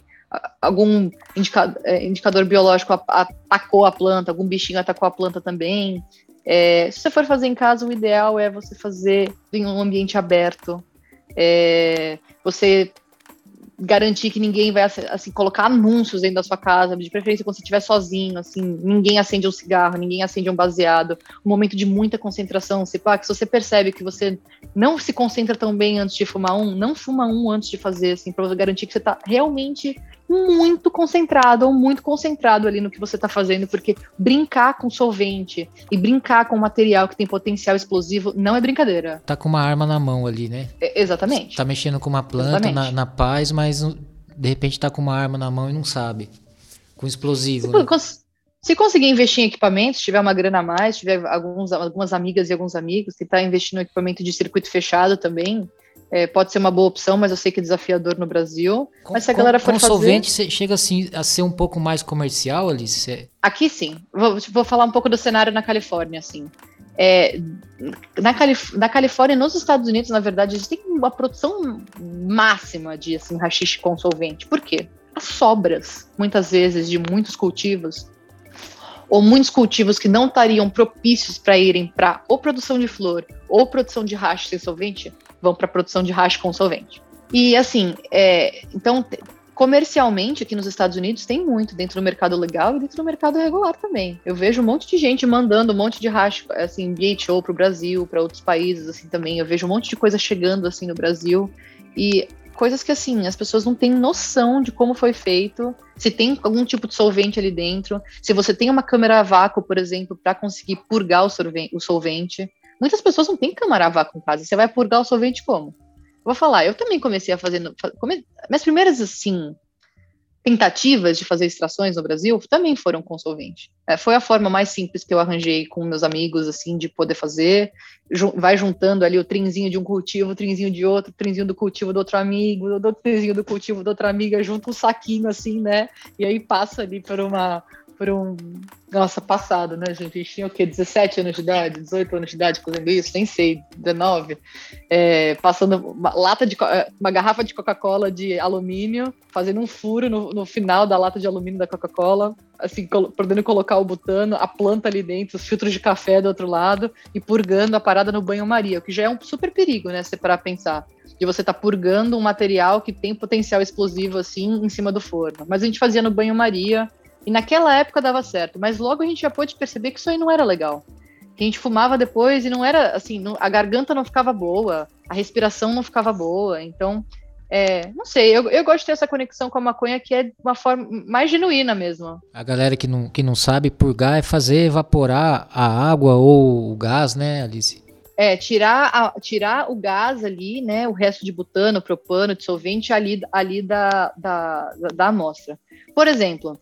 algum indicador, é, indicador biológico atacou a planta, algum bichinho atacou a planta também, é, se você for fazer em casa, o ideal é você fazer em um ambiente aberto. É, você garantir que ninguém vai assim colocar anúncios dentro da sua casa, de preferência quando você estiver sozinho, assim, ninguém acende um cigarro, ninguém acende um baseado, um momento de muita concentração, se, pá, que se você percebe que você não se concentra tão bem antes de fumar um, não fuma um antes de fazer, assim, para garantir que você está realmente muito concentrado ou muito concentrado ali no que você está fazendo, porque brincar com solvente e brincar com material que tem potencial explosivo não é brincadeira. Tá com uma arma na mão ali, né? É, exatamente. Tá mexendo com uma planta na, na, paz, mas de repente tá com uma arma na mão e não sabe. Com explosivo. Se, né? cons se conseguir investir em equipamentos, tiver uma grana a mais, tiver alguns, algumas amigas e alguns amigos que tá investindo em equipamento de circuito fechado também, é, pode ser uma boa opção, mas eu sei que é desafiador no Brasil. Com, mas se a galera for com fazer... solvente chega assim a ser um pouco mais comercial, Alice? Aqui sim. Vou, vou falar um pouco do cenário na Califórnia, assim. É, na, Calif na Califórnia, nos Estados Unidos, na verdade, existe uma produção máxima de assim, rachixe com solvente. Por quê? As sobras, muitas vezes, de muitos cultivos, ou muitos cultivos que não estariam propícios para irem para ou produção de flor ou produção de racha sem solvente, vão para a produção de hash com solvente. E assim, é, então comercialmente aqui nos Estados Unidos tem muito dentro do mercado legal e dentro do mercado regular também. Eu vejo um monte de gente mandando um monte de hash assim BHO para o Brasil, para outros países assim também. Eu vejo um monte de coisa chegando assim no Brasil e coisas que assim as pessoas não têm noção de como foi feito, se tem algum tipo de solvente ali dentro, se você tem uma câmera a vácuo, por exemplo, para conseguir purgar o o solvente. Muitas pessoas não têm câmera a vácuo em casa. Você vai purgar o solvente como? Vou falar, eu também comecei a fazer. Come, minhas primeiras, assim, tentativas de fazer extrações no Brasil também foram com solvente. É, foi a forma mais simples que eu arranjei com meus amigos, assim, de poder fazer. Ju, vai juntando ali o trinzinho de um cultivo, o trinzinho de outro, o trinzinho do cultivo do outro amigo, o trinzinho do cultivo da outra amiga, junta um saquinho, assim, né? E aí passa ali por uma por um. Nossa, passado, né, gente? A gente tinha o quê? 17 anos de idade, 18 anos de idade fazendo isso, nem sei, 19. É, passando uma lata de uma garrafa de Coca-Cola de alumínio, fazendo um furo no, no final da lata de alumínio da Coca-Cola, assim, podendo colocar o butano, a planta ali dentro, os filtros de café do outro lado, e purgando a parada no banho-maria, o que já é um super perigo, né? Se parar pensar. De você estar tá purgando um material que tem potencial explosivo assim em cima do forno. Mas a gente fazia no banho-maria, e naquela época dava certo, mas logo a gente já pôde perceber que isso aí não era legal. Que a gente fumava depois e não era assim, não, a garganta não ficava boa, a respiração não ficava boa. Então, é, não sei, eu, eu gosto de ter essa conexão com a maconha que é de uma forma mais genuína mesmo. A galera que não, que não sabe purgar é fazer evaporar a água ou o gás, né, Alice? É, tirar, a, tirar o gás ali, né, o resto de butano, propano, dissolvente ali, ali da, da, da amostra. Por exemplo,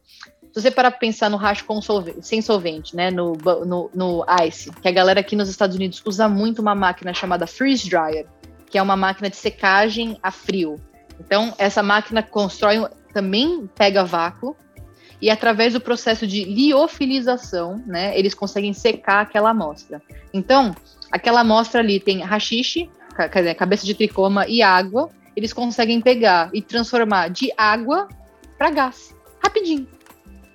se você parar para pensar no racho solvente, sem solvente, né, no, no, no ice, que a galera aqui nos Estados Unidos usa muito uma máquina chamada freeze dryer, que é uma máquina de secagem a frio. Então, essa máquina constrói, também pega vácuo, e através do processo de liofilização, né, eles conseguem secar aquela amostra. Então, aquela amostra ali tem rachixe, cabeça de tricoma e água, eles conseguem pegar e transformar de água para gás, rapidinho.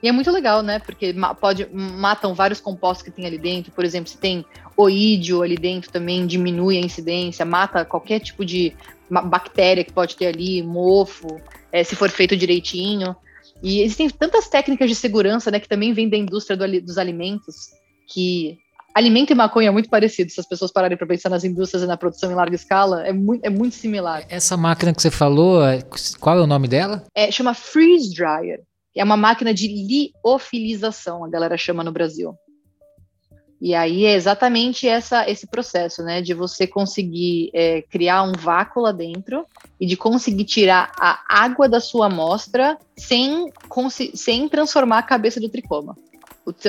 E é muito legal, né? Porque pode matam vários compostos que tem ali dentro. Por exemplo, se tem oídio ali dentro também diminui a incidência, mata qualquer tipo de bactéria que pode ter ali, mofo, é, se for feito direitinho. E existem tantas técnicas de segurança, né, que também vêm da indústria do, dos alimentos, que alimento e maconha é muito parecido. Se as pessoas pararem para pensar nas indústrias e na produção em larga escala, é muito, é muito similar. Essa máquina que você falou, é, qual é o nome dela? É, chama freeze dryer. É uma máquina de liofilização, a galera chama no Brasil. E aí é exatamente essa, esse processo, né, de você conseguir é, criar um vácuo lá dentro e de conseguir tirar a água da sua amostra sem, sem transformar a cabeça do tricoma.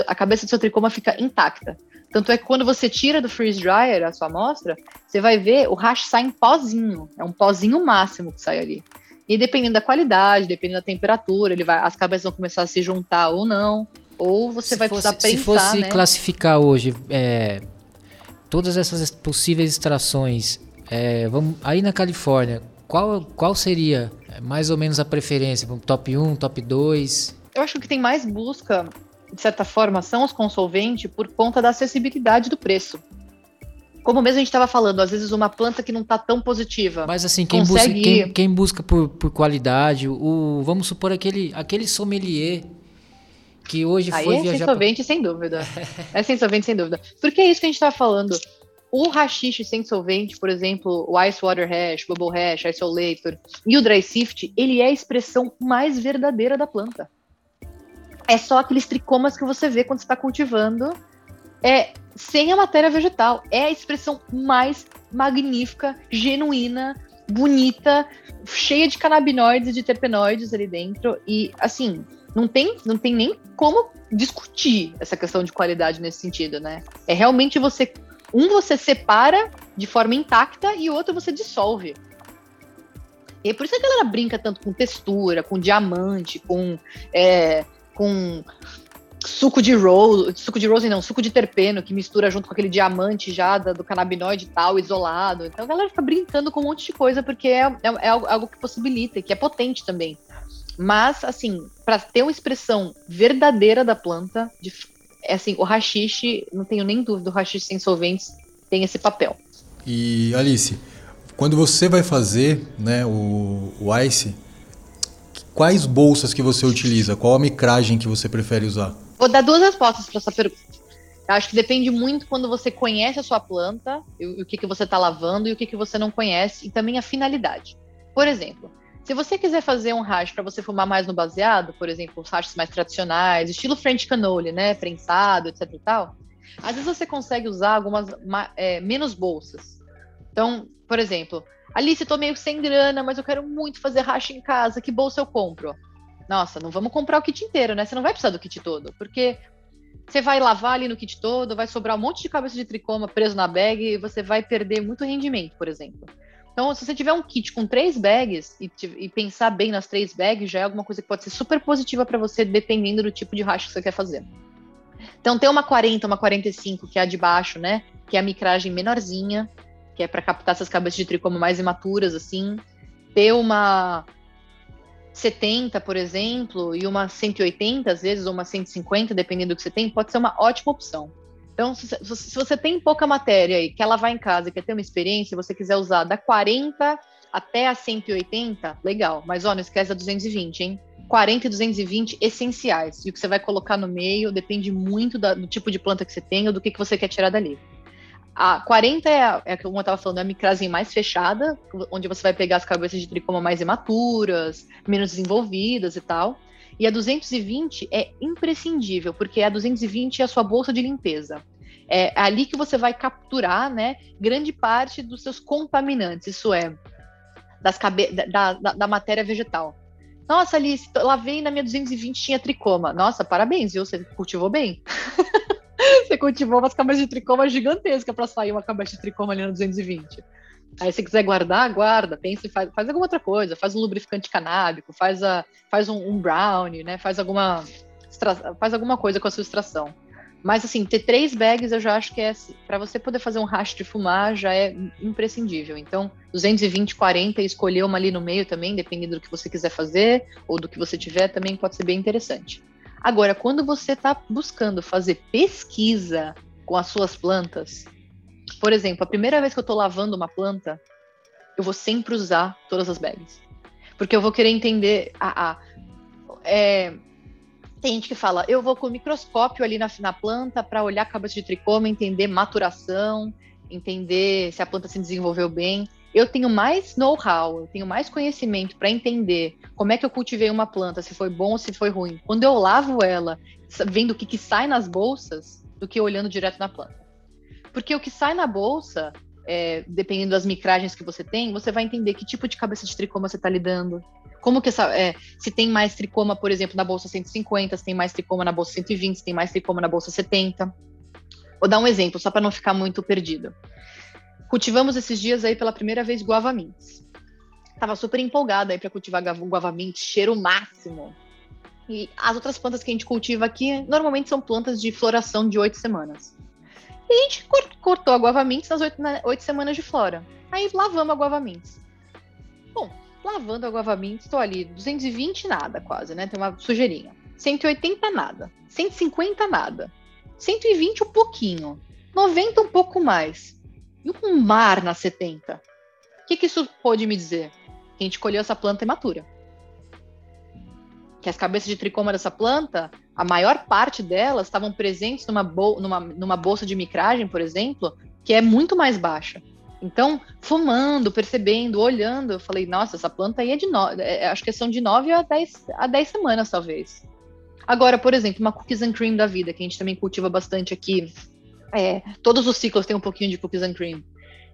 a cabeça do seu tricoma fica intacta. Tanto é que quando você tira do freeze dryer a sua amostra, você vai ver o hash sai em pozinho. É um pozinho máximo que sai ali. E dependendo da qualidade, dependendo da temperatura, ele vai, as cabeças vão começar a se juntar ou não. Ou você se vai fosse, precisar pensar. Se fosse né? classificar hoje é, todas essas possíveis extrações, é, vamos, aí na Califórnia, qual, qual seria é, mais ou menos a preferência? Top 1, top 2? Eu acho que tem mais busca, de certa forma, são os consolventes por conta da acessibilidade do preço como mesmo a gente estava falando, às vezes uma planta que não está tão positiva. Mas assim, quem busca, quem, quem, busca por, por qualidade, o, vamos supor aquele, aquele sommelier que hoje Aí foi é viajar... sem solvente, sem dúvida. é sem solvente, sem dúvida. Porque é isso que a gente estava falando. O rachixe sem solvente, por exemplo, o Ice Water Hash, Bubble Hash, Isolator e o Dry Sift, ele é a expressão mais verdadeira da planta. É só aqueles tricomas que você vê quando está cultivando é sem a matéria vegetal. É a expressão mais magnífica, genuína, bonita, cheia de canabinoides e de terpenoides ali dentro. E, assim, não tem, não tem nem como discutir essa questão de qualidade nesse sentido, né? É realmente você. Um você separa de forma intacta e o outro você dissolve. E é por isso que a galera brinca tanto com textura, com diamante, com, é, com suco de rose, suco de rose não, suco de terpeno que mistura junto com aquele diamante já do canabinoide tal, isolado. Então a galera fica brincando com um monte de coisa porque é, é, é algo que possibilita, que é potente também. Mas, assim, para ter uma expressão verdadeira da planta, de, é assim, o rachixe, não tenho nem dúvida, o rachixe sem solventes tem esse papel. E Alice, quando você vai fazer né, o, o ice, quais bolsas que você utiliza? Qual a micragem que você prefere usar? Vou dar duas respostas para essa pergunta. Eu acho que depende muito quando você conhece a sua planta, e o que, que você está lavando e o que, que você não conhece, e também a finalidade. Por exemplo, se você quiser fazer um hash para você fumar mais no baseado, por exemplo, os hashes mais tradicionais, estilo French cannoli, né, prensado, etc e tal, às vezes você consegue usar algumas é, menos bolsas. Então, por exemplo, Alice, tô meio sem grana, mas eu quero muito fazer hash em casa, que bolsa eu compro? Nossa, não vamos comprar o kit inteiro, né? Você não vai precisar do kit todo, porque você vai lavar ali no kit todo, vai sobrar um monte de cabeça de tricoma preso na bag e você vai perder muito rendimento, por exemplo. Então, se você tiver um kit com três bags e, e, pensar bem nas três bags, já é alguma coisa que pode ser super positiva para você, dependendo do tipo de hash que você quer fazer. Então, tem uma 40, uma 45, que é a de baixo, né? Que é a micragem menorzinha, que é para captar essas cabeças de tricoma mais imaturas, assim. Ter uma 70, por exemplo, e uma 180, às vezes, ou uma 150, dependendo do que você tem, pode ser uma ótima opção. Então, se, você tem pouca matéria e quer lavar em casa e quer ter uma experiência, você quiser usar da 40 até a 180, legal. Mas, ó, não esquece da 220, hein? 40 e 220 essenciais. E o que você vai colocar no meio depende muito da, do tipo de planta que você tem ou do que, que você quer tirar dali. A 40 é, é como eu estava falando, é a mais fechada, onde você vai pegar as cabeças de tricoma mais imaturas, menos desenvolvidas e tal. E a 220 é imprescindível, porque a 220 é a sua bolsa de limpeza. É ali que você vai capturar, né, grande parte dos seus contaminantes, isso é, das cabe da, da, da matéria vegetal. Nossa, Alice, lavei na minha 220 tinha tricoma. Nossa, parabéns, viu? Você cultivou bem. você cultivou umas cabeças de tricoma gigantescas para sair uma cabeça de tricoma ali na 220. Aí se quiser guardar, guarda, pensa faz, faz alguma outra coisa, faz um lubrificante canábico, faz, a, faz um, um brownie, né? Faz alguma, faz alguma coisa com a sua extração. Mas assim, ter três bags eu já acho que é para você poder fazer um racho de fumar já é imprescindível. Então, 220, 40 e escolher uma ali no meio também, dependendo do que você quiser fazer ou do que você tiver, também pode ser bem interessante. Agora, quando você está buscando fazer pesquisa com as suas plantas, por exemplo, a primeira vez que eu estou lavando uma planta, eu vou sempre usar todas as bags. Porque eu vou querer entender a. a é, tem gente que fala, eu vou com o microscópio ali na, na planta para olhar a cabeça de tricoma, entender maturação, entender se a planta se desenvolveu bem. Eu tenho mais know-how, eu tenho mais conhecimento para entender como é que eu cultivei uma planta, se foi bom ou se foi ruim. Quando eu lavo ela, vendo o que, que sai nas bolsas, do que olhando direto na planta. Porque o que sai na bolsa, é, dependendo das micragens que você tem, você vai entender que tipo de cabeça de tricoma você está lidando. Como que essa. É, se tem mais tricoma, por exemplo, na bolsa 150, se tem mais tricoma na bolsa 120, se tem mais tricoma na bolsa 70. Vou dar um exemplo, só para não ficar muito perdido. Cultivamos esses dias aí pela primeira vez guava mints. Tava super empolgada aí para cultivar guava mint, cheiro máximo. E as outras plantas que a gente cultiva aqui normalmente são plantas de floração de oito semanas. E a gente cortou a guava mints nas oito semanas de flora. Aí lavamos a guava mints. Bom, lavando a guava mints, estou ali 220 nada quase, né? Tem uma sujeirinha. 180 nada. 150 nada. 120 um pouquinho. 90 um pouco mais. E um mar na 70. O que, que isso pode me dizer? Que a gente colheu essa planta imatura. Que as cabeças de tricoma dessa planta a maior parte delas estavam presentes numa, bol numa, numa bolsa de micragem, por exemplo, que é muito mais baixa. Então, fumando, percebendo, olhando, eu falei, nossa, essa planta aí é de nove, é, acho que são de 9 a 10, a 10 semanas, talvez. Agora, por exemplo, uma cookies and cream da vida, que a gente também cultiva bastante aqui. É, todos os ciclos têm um pouquinho de cookies and cream.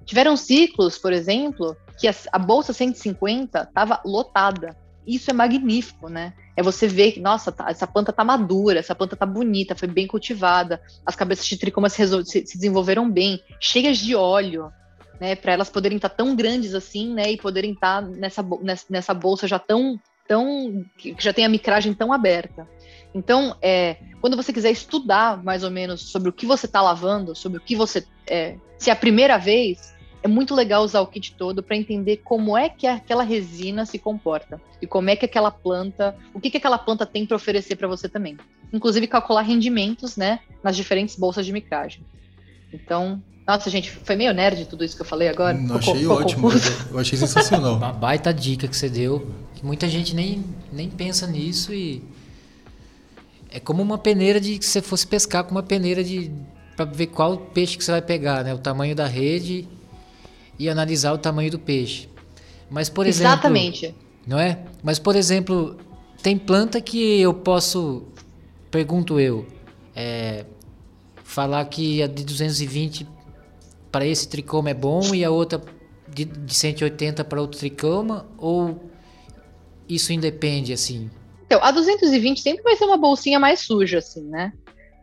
Tiveram ciclos, por exemplo, que a, a bolsa 150 estava lotada. Isso é magnífico, né? É você ver que, nossa, tá, essa planta tá madura, essa planta tá bonita, foi bem cultivada, as cabeças de tricoma se, se, se desenvolveram bem, cheias de óleo, né, para elas poderem estar tá tão grandes assim, né, e poderem estar tá nessa, nessa bolsa já tão, tão, que já tem a micragem tão aberta. Então, é, quando você quiser estudar mais ou menos sobre o que você está lavando, sobre o que você, é, se é a primeira vez, é muito legal usar o kit todo para entender como é que aquela resina se comporta e como é que aquela planta, o que, que aquela planta tem para oferecer para você também. Inclusive calcular rendimentos, né, nas diferentes bolsas de micragem. Então, nossa, gente, foi meio nerd tudo isso que eu falei agora. Ficou- achei ficou ótimo, eu achei sensacional. Uma baita dica que você deu. Que muita gente nem, nem pensa nisso e. É como uma peneira de que você fosse pescar com uma peneira de. para ver qual peixe que você vai pegar, né? O tamanho da rede e analisar o tamanho do peixe. Mas, por exemplo. Exatamente. Não é? Mas, por exemplo, tem planta que eu posso, pergunto eu, é, falar que a de 220 para esse tricoma é bom e a outra de, de 180 para outro tricoma? Ou isso independe, assim? Então, a 220 sempre vai ser uma bolsinha mais suja, assim, né?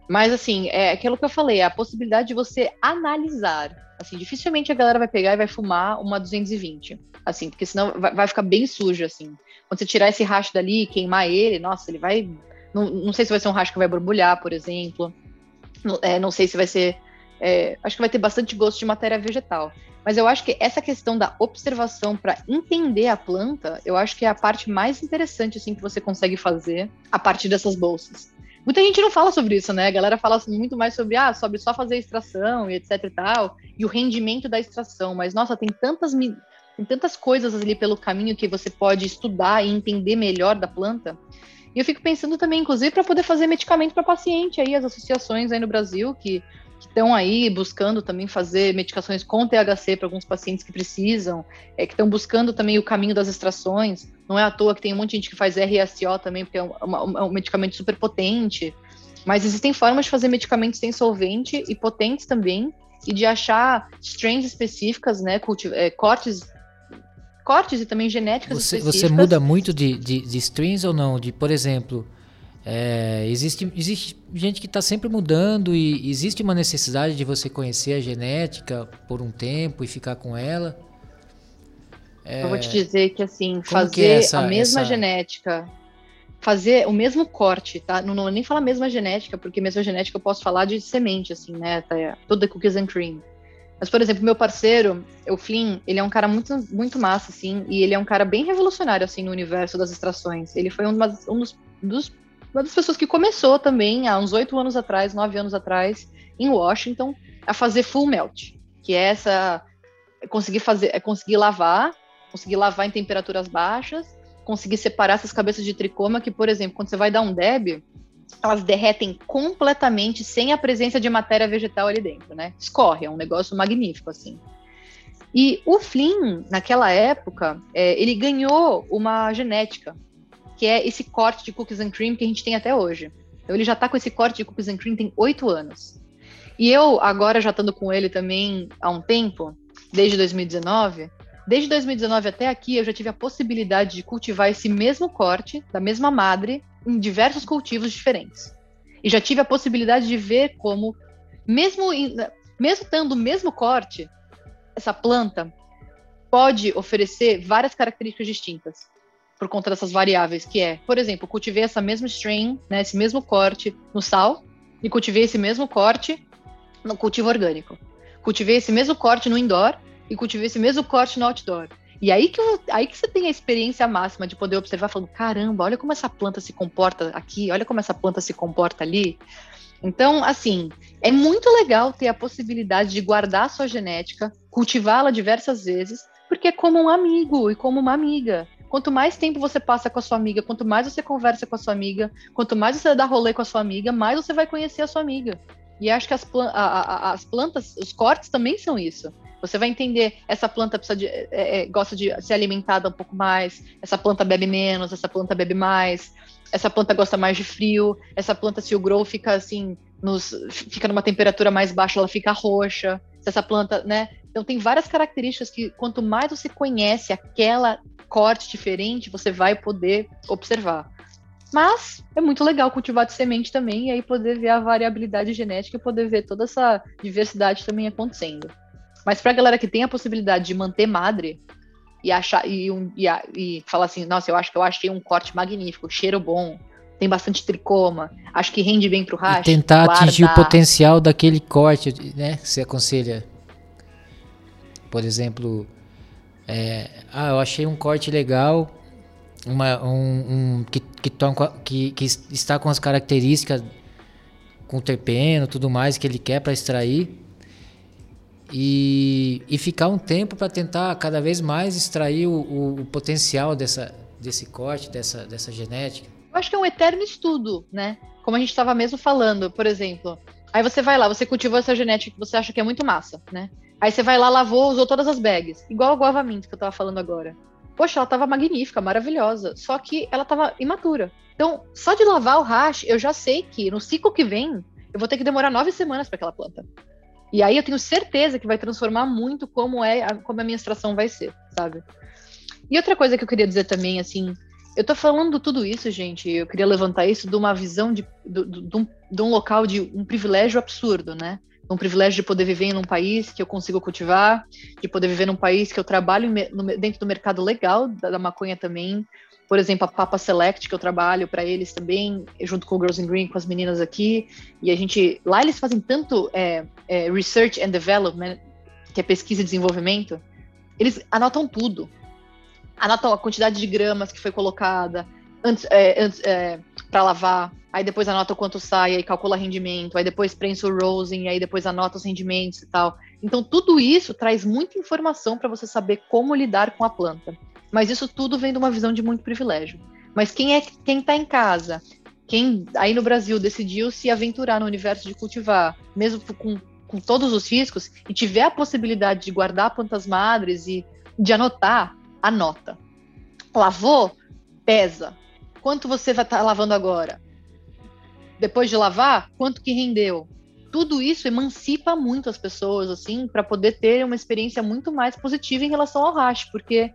Mas, assim, é aquilo que eu falei, a possibilidade de você analisar. Assim, dificilmente a galera vai pegar e vai fumar uma 220. Assim, porque senão vai, ficar bem sujo, assim. Quando você tirar esse racho dali e queimar ele, nossa, ele vai. Não, não sei se vai ser um racho que vai borbulhar, por exemplo. Não, é, não sei se vai ser. é, acho que vai ter bastante gosto de matéria vegetal. Mas eu acho que essa questão da observação para entender a planta, eu acho que é a parte mais interessante assim que você consegue fazer a partir dessas bolsas. Muita gente não fala sobre isso, né? A galera fala muito mais sobre, ah, sobre só fazer extração e etc e tal, e o rendimento da extração. Mas, nossa, tem tantas, tem tantas coisas ali pelo caminho que você pode estudar e entender melhor da planta. E eu fico pensando também, inclusive, para poder fazer medicamento para paciente aí, as associações aí no Brasil que estão aí buscando também fazer medicações com THC para alguns pacientes que precisam, é, que estão buscando também o caminho das extrações. Não é à toa que tem um monte de gente que faz RSO também, porque é um, uma- é um medicamento super potente. Mas existem formas de fazer medicamentos sem solvente e potentes também, e de achar strains específicas, né, é, cortes, cortes e também genéticas Você, específicas. você muda muito de, de, de strings ou não? De, por exemplo, é, existe, existe gente que está sempre mudando e existe uma necessidade de você conhecer a genética por um tempo e ficar com ela. Eu vou te dizer que, assim, que fazer é essa- a mesma essa- genética, fazer o mesmo corte, tá? Não, não vou nem falar mesma genética, porque mesma genética eu posso falar de semente, assim, né? Tá, toda cookies and cream. Mas, por exemplo, meu parceiro, o Flynn, ele é um cara muito, muito massa, assim, e ele é um cara bem revolucionário, assim, no universo das extrações. Ele foi um, um dos, dos- uma das pessoas que começou também, há uns oito anos atrás, nove anos atrás, em Washington, a fazer full melt, que é essa é conseguir fazer, é conseguir lavar, conseguir lavar em temperaturas baixas, conseguir separar essas cabeças de tricoma que, por exemplo, quando você vai dar um deb, elas derretem completamente sem a presença de matéria vegetal ali dentro, né? Escorre, é um negócio magnífico, assim. E o Flynn, naquela época, é, ele ganhou uma genética, que é esse corte de cookies and cream que a gente tem até hoje. Então ele já tá com esse corte de cookies and cream tem oito anos. E eu, agora já estando com ele também há um tempo, desde 2019, desde 2019 até aqui, eu já tive a possibilidade de cultivar esse mesmo corte, da mesma madre, em diversos cultivos diferentes. E já tive a possibilidade de ver como, mesmo, mesmo tendo o mesmo corte, essa planta pode oferecer várias características distintas por conta dessas variáveis, que é, por exemplo, cultivei essa mesma strain, né, esse mesmo corte no sal, e cultivei esse mesmo corte no cultivo orgânico. Cultivei esse mesmo corte no indoor e cultivei esse mesmo corte no outdoor. E aí que, aí que você tem a experiência máxima de poder observar, falando: caramba, olha como essa planta se comporta aqui, olha como essa planta se comporta ali. Então, assim, é muito legal ter a possibilidade de guardar a sua genética, cultivá-la diversas vezes, porque é como um amigo e como uma amiga. Quanto mais tempo você passa com a sua amiga, quanto mais você conversa com a sua amiga, quanto mais você dá rolê com a sua amiga, mais você vai conhecer a sua amiga. E acho que as, plan- a- a- as plantas, os cortes também são isso. Você vai entender, essa planta de, é, é, gosta de ser alimentada um pouco mais, essa planta bebe menos, essa planta bebe mais, essa planta gosta mais de frio, essa planta, se o grow fica assim, nos, fica numa temperatura mais baixa, ela fica roxa, se essa planta, né? Então tem várias características que quanto mais você conhece aquela corte diferente, você vai poder observar. Mas é muito legal cultivar de semente também, e aí poder ver a variabilidade genética e poder ver toda essa diversidade também acontecendo. Mas para a galera que tem a possibilidade de manter madre e achar e, um- e, e falar assim, nossa, eu acho que eu achei um corte magnífico, cheiro bom, tem bastante tricoma, acho que rende bem pro E racho. tentar atingir o potencial daquele corte, né? Que você aconselha. Por exemplo, é, ah, eu achei um corte legal, uma, um, um- que, que, que, que está com as características com terpeno, tudo mais que ele quer para extrair. e, e ficar um tempo para tentar cada vez mais extrair o, o, o, potencial dessa, desse corte, dessa, dessa genética? Eu acho que é um eterno estudo, né? Como a gente estava mesmo falando, por exemplo. Aí você vai lá, você cultivou essa genética que você acha que é muito massa, né? Aí você vai lá, lavou, usou todas as bags. Igual a guava que eu tava falando agora. Poxa, ela tava magnífica, maravilhosa. Só que ela tava imatura. Então, só de lavar o hash, eu já sei que no ciclo que vem, eu vou ter que demorar nove semanas para aquela planta. E aí eu tenho certeza que vai transformar muito como é a, como a minha extração vai ser, sabe? E outra coisa que eu queria dizer também, assim, eu tô falando tudo isso, gente, eu queria levantar isso de uma visão de, de, de, um, de um local de um privilégio absurdo, né? Um privilégio de poder viver em um país que eu consigo cultivar, de poder viver num país que eu trabalho dentro do mercado legal da, maconha também, por exemplo, a Papa Select, que eu trabalho para eles também, junto com o Girls in Green, com as meninas aqui. E a gente. Lá eles fazem tanto é, é, research and development, que é pesquisa e desenvolvimento, eles anotam tudo. Anotam a quantidade de gramas que foi colocada antes, é, antes é, para lavar, aí depois anota quanto sai, aí calcula rendimento, aí depois prensa o rosing, aí depois anota os rendimentos e tal. Então, tudo isso traz muita informação para você saber como lidar com a planta. Mas isso tudo vem de uma visão de muito privilégio. Mas quem é quem está em casa, quem aí no Brasil decidiu se aventurar no universo de cultivar, mesmo com, com todos os riscos, e tiver a possibilidade de guardar plantas madres e de anotar, anota. Lavou, pesa. Quanto você vai estar tá lavando agora? Depois de lavar, quanto que rendeu? Tudo isso emancipa muito as pessoas, assim, para poder ter uma experiência muito mais positiva em relação ao hash, porque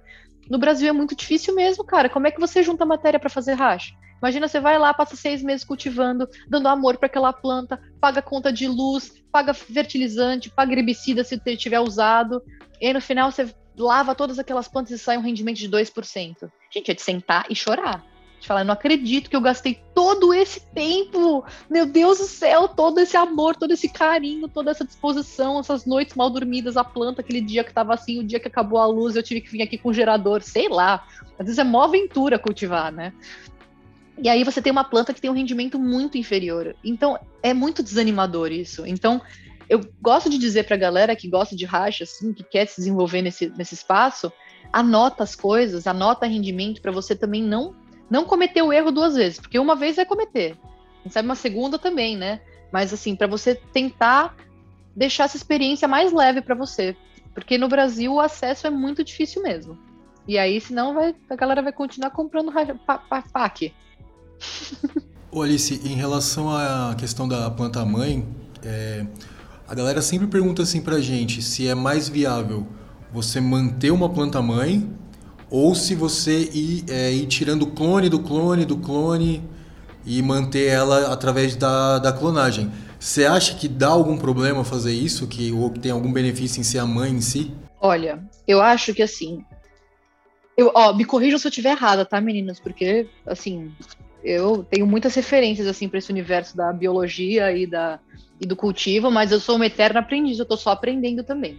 no Brasil é muito difícil mesmo, cara. Como é que você junta matéria para fazer hash? Imagina, você vai lá, passa seis meses cultivando, dando amor para aquela planta, paga conta de luz, paga fertilizante, paga herbicida se tiver usado, e aí no final você lava todas aquelas plantas e sai um rendimento de 2%. Gente, é de sentar e chorar de falar, não acredito que eu gastei todo esse tempo, meu Deus do céu, todo esse amor, todo esse carinho, toda essa disposição, essas noites mal dormidas, a planta, aquele dia que tava assim, o dia que acabou a luz, eu tive que vir aqui com o gerador, sei lá. Às vezes é mó aventura cultivar, né? E aí você tem uma planta que tem um rendimento muito inferior. Então, é muito desanimador isso. Então, eu gosto de dizer para a galera que gosta de racha, assim, que quer se desenvolver nesse, nesse espaço, anota as coisas, anota rendimento para você também não não cometer o erro duas vezes, porque uma vez vai cometer. Quem sabe uma segunda também, né? Mas assim, para você tentar deixar essa experiência mais leve para você, porque no Brasil o acesso é muito difícil mesmo. E aí, senão vai, a galera vai continuar comprando pack. Ô Alice, em relação à questão da planta mãe, é, a galera sempre pergunta assim pra gente se é mais viável você manter uma planta mãe ou se você ir, é, ir tirando clone do clone do clone e manter ela através da, da clonagem. Você acha que dá algum problema fazer isso? Que, ou tem algum benefício em ser a mãe em si? Olha, eu acho que assim. Eu, ó, me corrijam se eu estiver errada, tá, meninas? Porque, assim, eu tenho muitas referências, assim, para esse universo da biologia e, da, e do cultivo, mas eu sou uma eterna aprendiz, eu tô só aprendendo também.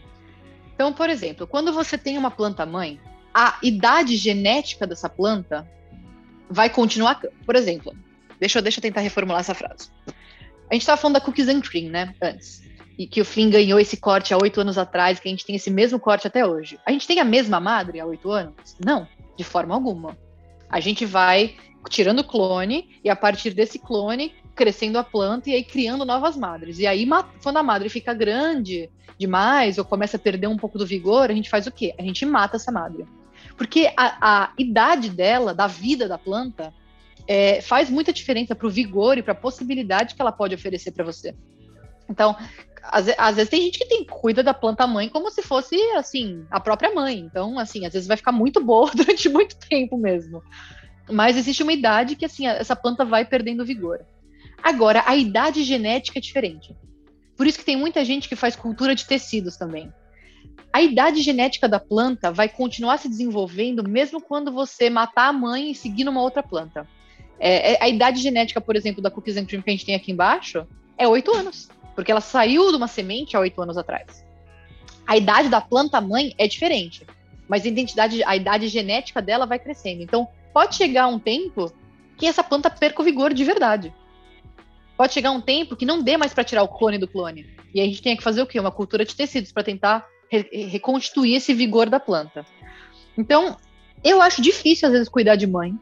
Então, por exemplo, quando você tem uma planta mãe, a idade genética dessa planta vai continuar. Por exemplo, deixa eu, deixa eu tentar reformular essa frase. A gente estava falando da Cookies and Cream, né? Antes. E que o Flynn ganhou esse corte há oito anos atrás, que a gente tem esse mesmo corte até hoje. A gente tem a mesma madre há oito anos? Não, de forma alguma. A gente vai tirando clone e a partir desse clone crescendo a planta e aí criando novas madres. E aí, quando a madre fica grande demais ou começa a perder um pouco do vigor, a gente faz o quê? A gente mata essa madre. Porque a, a idade dela, da vida da planta, é, faz muita diferença para o vigor e para a possibilidade que ela pode oferecer para você. Então, às, às, vezes tem gente que tem, cuida da planta mãe como se fosse, assim, a própria mãe. Então, assim, às vezes vai ficar muito boa durante muito tempo mesmo. Mas existe uma idade que, assim, essa planta vai perdendo vigor. Agora, a idade genética é diferente. Por isso que tem muita gente que faz cultura de tecidos também a idade genética da planta vai continuar se desenvolvendo mesmo quando você matar a mãe e seguir numa outra planta. É, é, a idade genética, por exemplo, da Cookies and Cream que a gente tem aqui embaixo é oito anos, porque ela saiu de uma semente há oito anos atrás. A idade da planta mãe é diferente, mas a identidade, a idade genética dela vai crescendo. Então, pode chegar um tempo que essa planta perca o vigor de verdade. Pode chegar um tempo que não dê mais para tirar o clone do clone E a gente tem que fazer o quê? Uma cultura de tecidos para tentar re reconstituir esse vigor da planta. Então, eu acho difícil às vezes cuidar de mãe.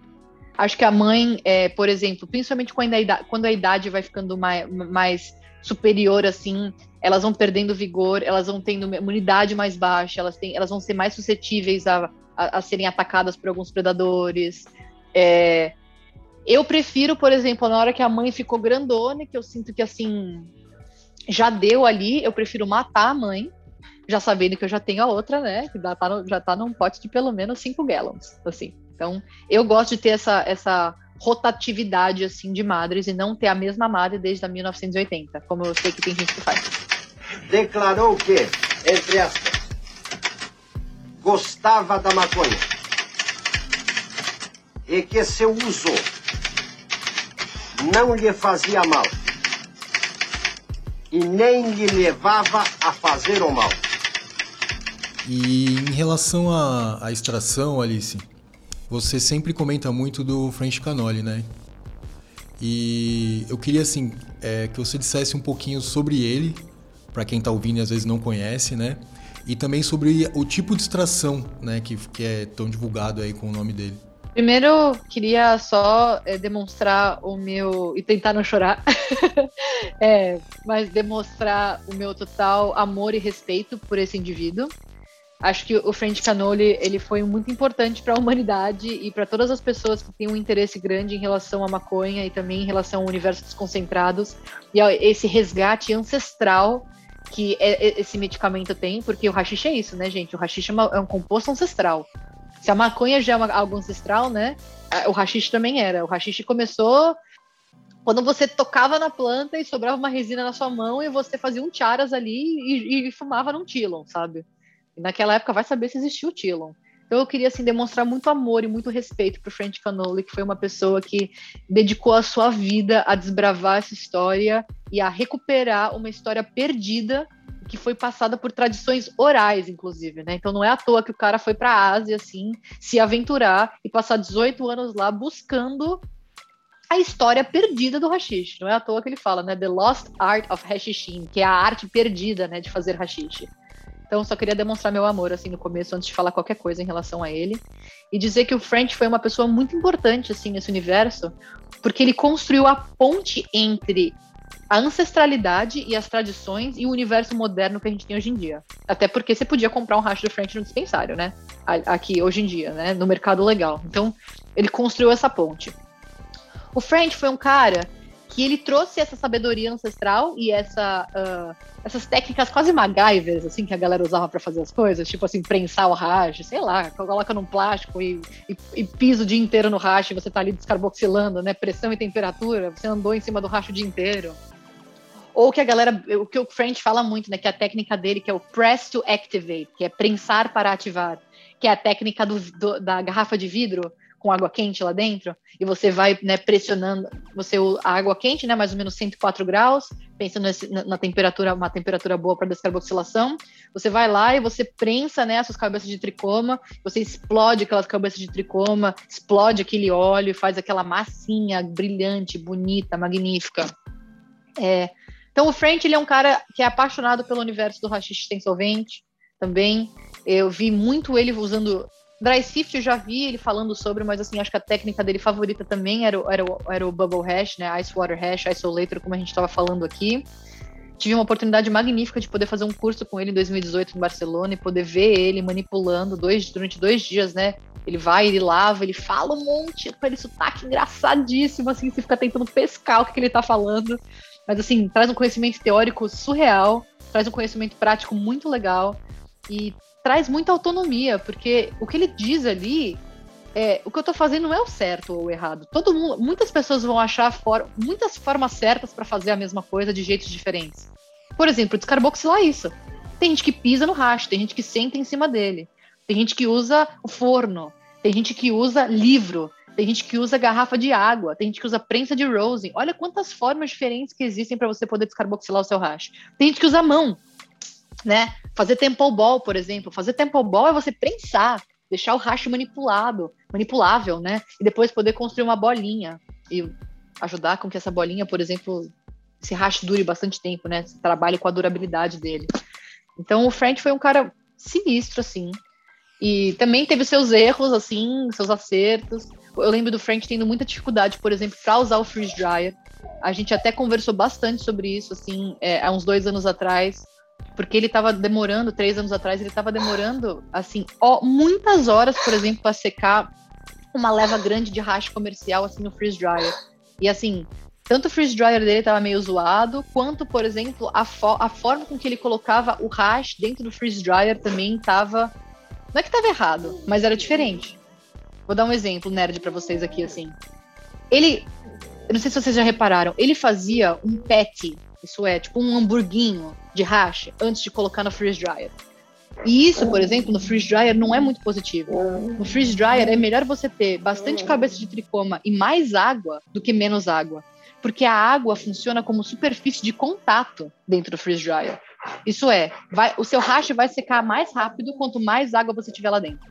Acho que a mãe, é, por exemplo, principalmente quando a, idade, quando a idade vai ficando mais, mais superior, assim, elas vão perdendo vigor, elas vão tendo imunidade mais baixa, elas, têm, elas vão ser mais suscetíveis a, a, a serem atacadas por alguns predadores. É, eu prefiro, por exemplo, na hora que a mãe ficou grandona, que eu sinto que assim já deu ali, eu prefiro matar a mãe, já sabendo que eu já tenho a outra, né? Que já tá, no, já tá num pote de pelo menos 5 gallons, assim. Então, eu gosto de ter essa, essa rotatividade, assim, de madres e não ter a mesma madre desde a 1980, como eu sei que tem gente que faz. Declarou que, entre aspas, gostava da maconha e que seu uso não lhe fazia mal e nem lhe levava a fazer o mal. E em relação à, à extração, Alice, você sempre comenta muito do French Canoli, né? E eu queria assim é, que você dissesse um pouquinho sobre ele, para quem está ouvindo e às vezes não conhece, né? E também sobre o tipo de extração, né, que, que é tão divulgado aí com o nome dele. Primeiro, queria só é, demonstrar o meu. e tentar não chorar, é, mas demonstrar o meu total amor e respeito por esse indivíduo. Acho que o French Canoli ele foi muito importante para a humanidade e para todas as pessoas que têm um interesse grande em relação à maconha e também em relação ao universo dos concentrados e esse resgate ancestral que é, é, esse medicamento tem, porque o hashish é isso, né, gente? O hashish é um composto ancestral. Se a maconha já é uma, algo ancestral, né? O hashish também era. O hashish começou quando você tocava na planta e sobrava uma resina na sua mão e você fazia um charas ali e, e fumava num tilon, sabe? E naquela época vai saber se existiu o tilon. Então eu queria assim demonstrar muito amor e muito respeito para o French Canoli, que foi uma pessoa que dedicou a sua vida a desbravar essa história e a recuperar uma história perdida que foi passada por tradições orais, inclusive, né? Então não é à toa que o cara foi para a Ásia, assim, se aventurar e passar 18 anos lá buscando a história perdida do hashish. Não é à toa que ele fala, né? The Lost Art of Hashishin, que é a arte perdida, né, de fazer hashish. Então, só queria demonstrar meu amor, assim, no começo, antes de falar qualquer coisa em relação a ele. E dizer que o French foi uma pessoa muito importante, assim, nesse universo, porque ele construiu a ponte entre a ancestralidade e as tradições e o universo moderno que a gente tem hoje em dia. Até porque você podia comprar um racho do French no dispensário, né? Aqui, hoje em dia, né? No mercado legal. Então, ele construiu essa ponte. O French foi um cara que ele trouxe essa sabedoria ancestral e essa, uh, essas técnicas quase MacGyvers, assim, que a galera usava para fazer as coisas, tipo assim, prensar o racho, sei lá, coloca num plástico e, e, e pisa o dia inteiro no e você tá ali descarboxilando, né? Pressão e temperatura, você andou em cima do racho o dia inteiro. Ou que a galera, o que o French fala muito, né? Que a técnica dele, que é o press to activate, que é prensar para ativar, que é a técnica do, do, da garrafa de vidro com água quente lá dentro, e você vai né, pressionando, você a água quente, né, mais ou menos 104 graus, pensando nesse, na, na, temperatura, uma temperatura boa para descarboxilação, você vai lá e você prensa né, essas cabeças de tricoma, você explode aquelas cabeças de tricoma, explode aquele óleo, faz aquela massinha brilhante, bonita, magnífica. É, então o French ele é um cara que é apaixonado pelo universo do hashish sem solvente também. Eu vi muito ele usando Dry Sift, eu já vi ele falando sobre, mas assim, acho que a técnica dele favorita também era, era, era o Bubble Hash, né? Ice Water Hash, Isolator, como a gente estava falando aqui. Tive uma oportunidade magnífica de poder fazer um curso com ele em 2018 em Barcelona e poder ver ele manipulando dois, durante dois dias, né? Ele vai, ele lava, ele fala um monte, com ele sotaque engraçadíssimo, assim, você fica tentando pescar o que, que ele tá falando. Mas assim, traz um conhecimento teórico surreal, traz um conhecimento prático muito legal e traz muita autonomia, porque o que ele diz ali é, o que eu tô fazendo não é o certo ou o errado. Todo mundo, muitas pessoas vão achar for, muitas formas certas para fazer a mesma coisa de jeitos diferentes. Por exemplo, descarboxilar isso. Tem gente que pisa no racho, tem gente que senta em cima dele, tem gente que usa o forno, tem gente que usa livro, tem gente que usa garrafa de água, tem gente que usa prensa de rosin. Olha quantas formas diferentes que existem para você poder descarboxilar o seu hash. Tem gente que usa mão, né? Fazer temple ball, por exemplo. Fazer temple ball é você prensar, deixar o hash manipulado, manipulável, né? E depois poder construir uma bolinha e ajudar com que essa bolinha, por exemplo, esse hash dure bastante tempo, né? Trabalhe com a durabilidade dele. Então o French foi um cara sinistro, assim. E também teve seus erros, assim, seus acertos. Eu lembro do French tendo muita dificuldade, por exemplo, para usar o freeze dryer. A gente até conversou bastante sobre isso, assim, é, há uns dois anos atrás, porque ele estava demorando, três anos atrás, ele estava demorando, assim, ó, muitas horas, por exemplo, para secar uma leva grande de hash comercial, assim, no freeze dryer. E, assim, tanto o freeze dryer dele estava meio zoado, quanto, por exemplo, a, fo a forma com que ele colocava o hash dentro do freeze dryer também estava. Não é que estava errado, mas era diferente. Vou dar um exemplo nerd para vocês aqui, assim. Ele. Eu não sei se vocês já repararam, ele fazia um patty, isso é, tipo um hamburguinho de hash, antes de colocar no freeze dryer. E isso, por exemplo, no freeze dryer não é muito positivo. No freeze dryer é melhor você ter bastante cabeça de tricoma e mais água do que menos água porque a água funciona como superfície de contato dentro do freeze dryer. Isso é, vai, o seu hash vai secar mais rápido quanto mais água você tiver lá dentro.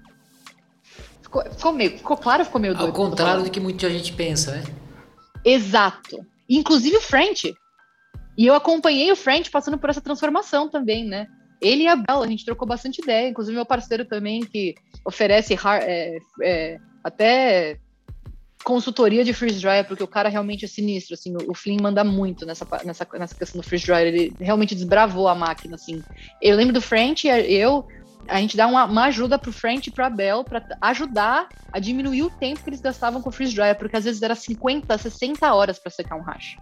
Ficou, ficou, meio, ficou claro ficou meio doido? Ao contrário do que muita gente pensa, né? Exato. Inclusive o French. E eu acompanhei o French passando por essa transformação também, né? Ele e a Bela, a gente trocou bastante ideia. Inclusive meu parceiro também, que oferece é, é, até consultoria de freeze dryer, porque o cara realmente é sinistro, assim, o Flynn manda muito nessa, nessa, nessa questão do freeze dryer, ele realmente desbravou a máquina, assim. Eu lembro do French, eu, a gente dá uma, uma ajuda pro French e pro Abel para ajudar a diminuir o tempo que eles gastavam com o freeze dryer, porque às vezes era 50, 60 horas para secar um hash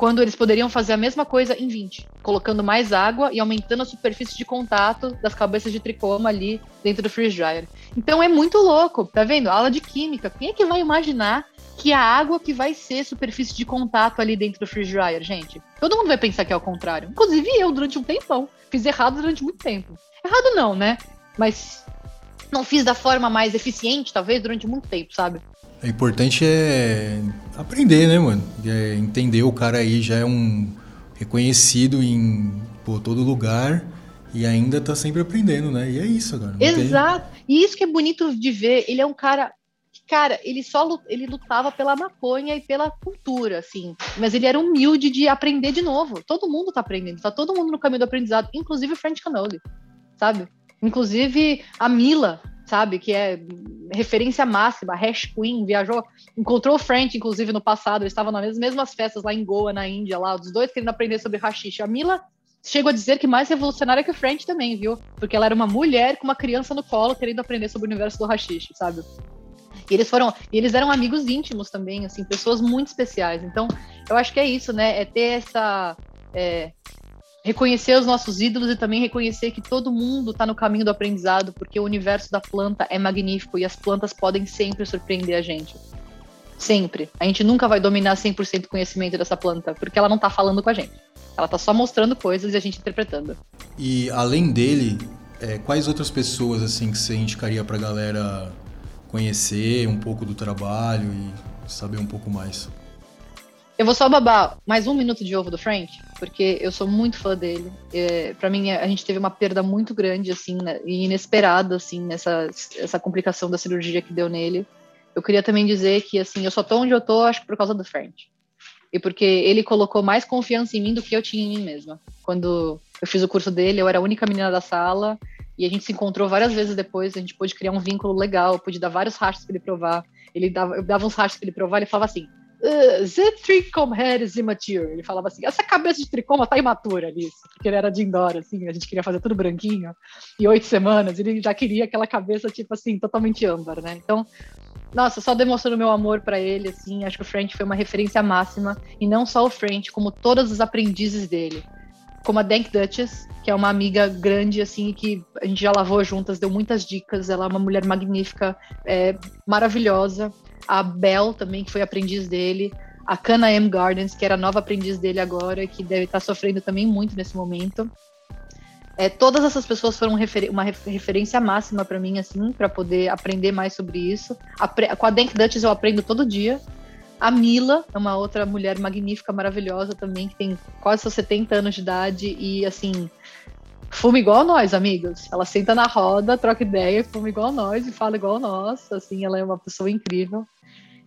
quando eles poderiam fazer a mesma coisa em 20, colocando mais água e aumentando a superfície de contato das cabeças de tricoma ali dentro do freeze dryer. Então é muito louco, tá vendo? Aula de química. Quem é que vai imaginar que a água que vai ser superfície de contato ali dentro do freeze dryer, gente? Todo mundo vai pensar que é o contrário. Inclusive eu, durante um tempão. Fiz errado durante muito tempo. Errado não, né? Mas não fiz da forma mais eficiente, talvez, durante muito tempo, sabe? O importante é aprender, né, mano? É entender o cara aí já é um reconhecido em pô, todo lugar e ainda tá sempre aprendendo, né? E é isso, agora. Exato. Tem... E isso que é bonito de ver. Ele é um cara cara, ele só ele lutava pela maconha e pela cultura, assim. Mas ele era humilde de aprender de novo. Todo mundo tá aprendendo, tá todo mundo no caminho do aprendizado, inclusive o French Canoli, sabe? Inclusive a Mila, sabe? Que é referência máxima, Hash Queen, viajou, encontrou o French, inclusive, no passado, eles estavam nas mesmas festas lá em Goa, na Índia, lá, os dois querendo aprender sobre hashish. A Mila chegou a dizer que mais revolucionária que o French também, viu? Porque ela era uma mulher com uma criança no colo querendo aprender sobre o universo do hashish, sabe? E eles foram, e eles eram amigos íntimos também, assim, pessoas muito especiais. Então, eu acho que é isso, né? É ter essa é, reconhecer os nossos ídolos e também reconhecer que todo mundo está no caminho do aprendizado, porque o universo da planta é magnífico e as plantas podem sempre surpreender a gente. Sempre. A gente nunca vai dominar 100% do conhecimento dessa planta, porque ela não está falando com a gente. Ela está só mostrando coisas e a gente interpretando. E além dele, é, quais outras pessoas assim que você indicaria para a galera conhecer um pouco do trabalho e saber um pouco mais? Eu vou só babar mais um minuto de ovo do Frank, porque eu sou muito fã dele. É, para mim, a gente teve uma perda muito grande, assim, né, e inesperada, assim, nessa essa complicação da cirurgia que deu nele. Eu queria também dizer que, assim, eu só tô onde eu tô, acho que por causa do Frank. E porque ele colocou mais confiança em mim do que eu tinha em mim mesma. Quando eu fiz o curso dele, eu era a única menina da sala, e a gente se encontrou várias vezes depois, a gente pôde criar um vínculo legal, pude dar vários rastros para ele provar. Ele dava, eu dava uns rastros para ele provar, ele falava assim: The trichome head is immature. Ele falava assim, essa cabeça de tricoma tá imatura ali, porque ele era de indoor, assim, a gente queria fazer tudo branquinho, e oito semanas, ele já queria aquela cabeça, tipo assim, totalmente âmbar, né? Então, nossa, só demonstrando meu amor para ele, assim, acho que o French foi uma referência máxima, e não só o French, como todos os aprendizes dele. Como a Dank Duchess, que é uma amiga grande, assim, que a gente já lavou juntas, deu muitas dicas, ela é uma mulher magnífica, é, maravilhosa, a Bell também, que foi aprendiz dele, a Cana M Gardens, que era nova aprendiz dele agora, que deve estar sofrendo também muito nesse momento. É, todas essas pessoas foram refer uma referência máxima para mim, assim, para poder aprender mais sobre isso. Apre com a Dank Dutch eu aprendo todo dia. A Mila é uma outra mulher magnífica, maravilhosa também, que tem quase seus 70 anos de idade e, assim, fuma igual nós, amigos. Ela senta na roda, troca ideia, fuma igual nós e fala igual nós. Assim, ela é uma pessoa incrível.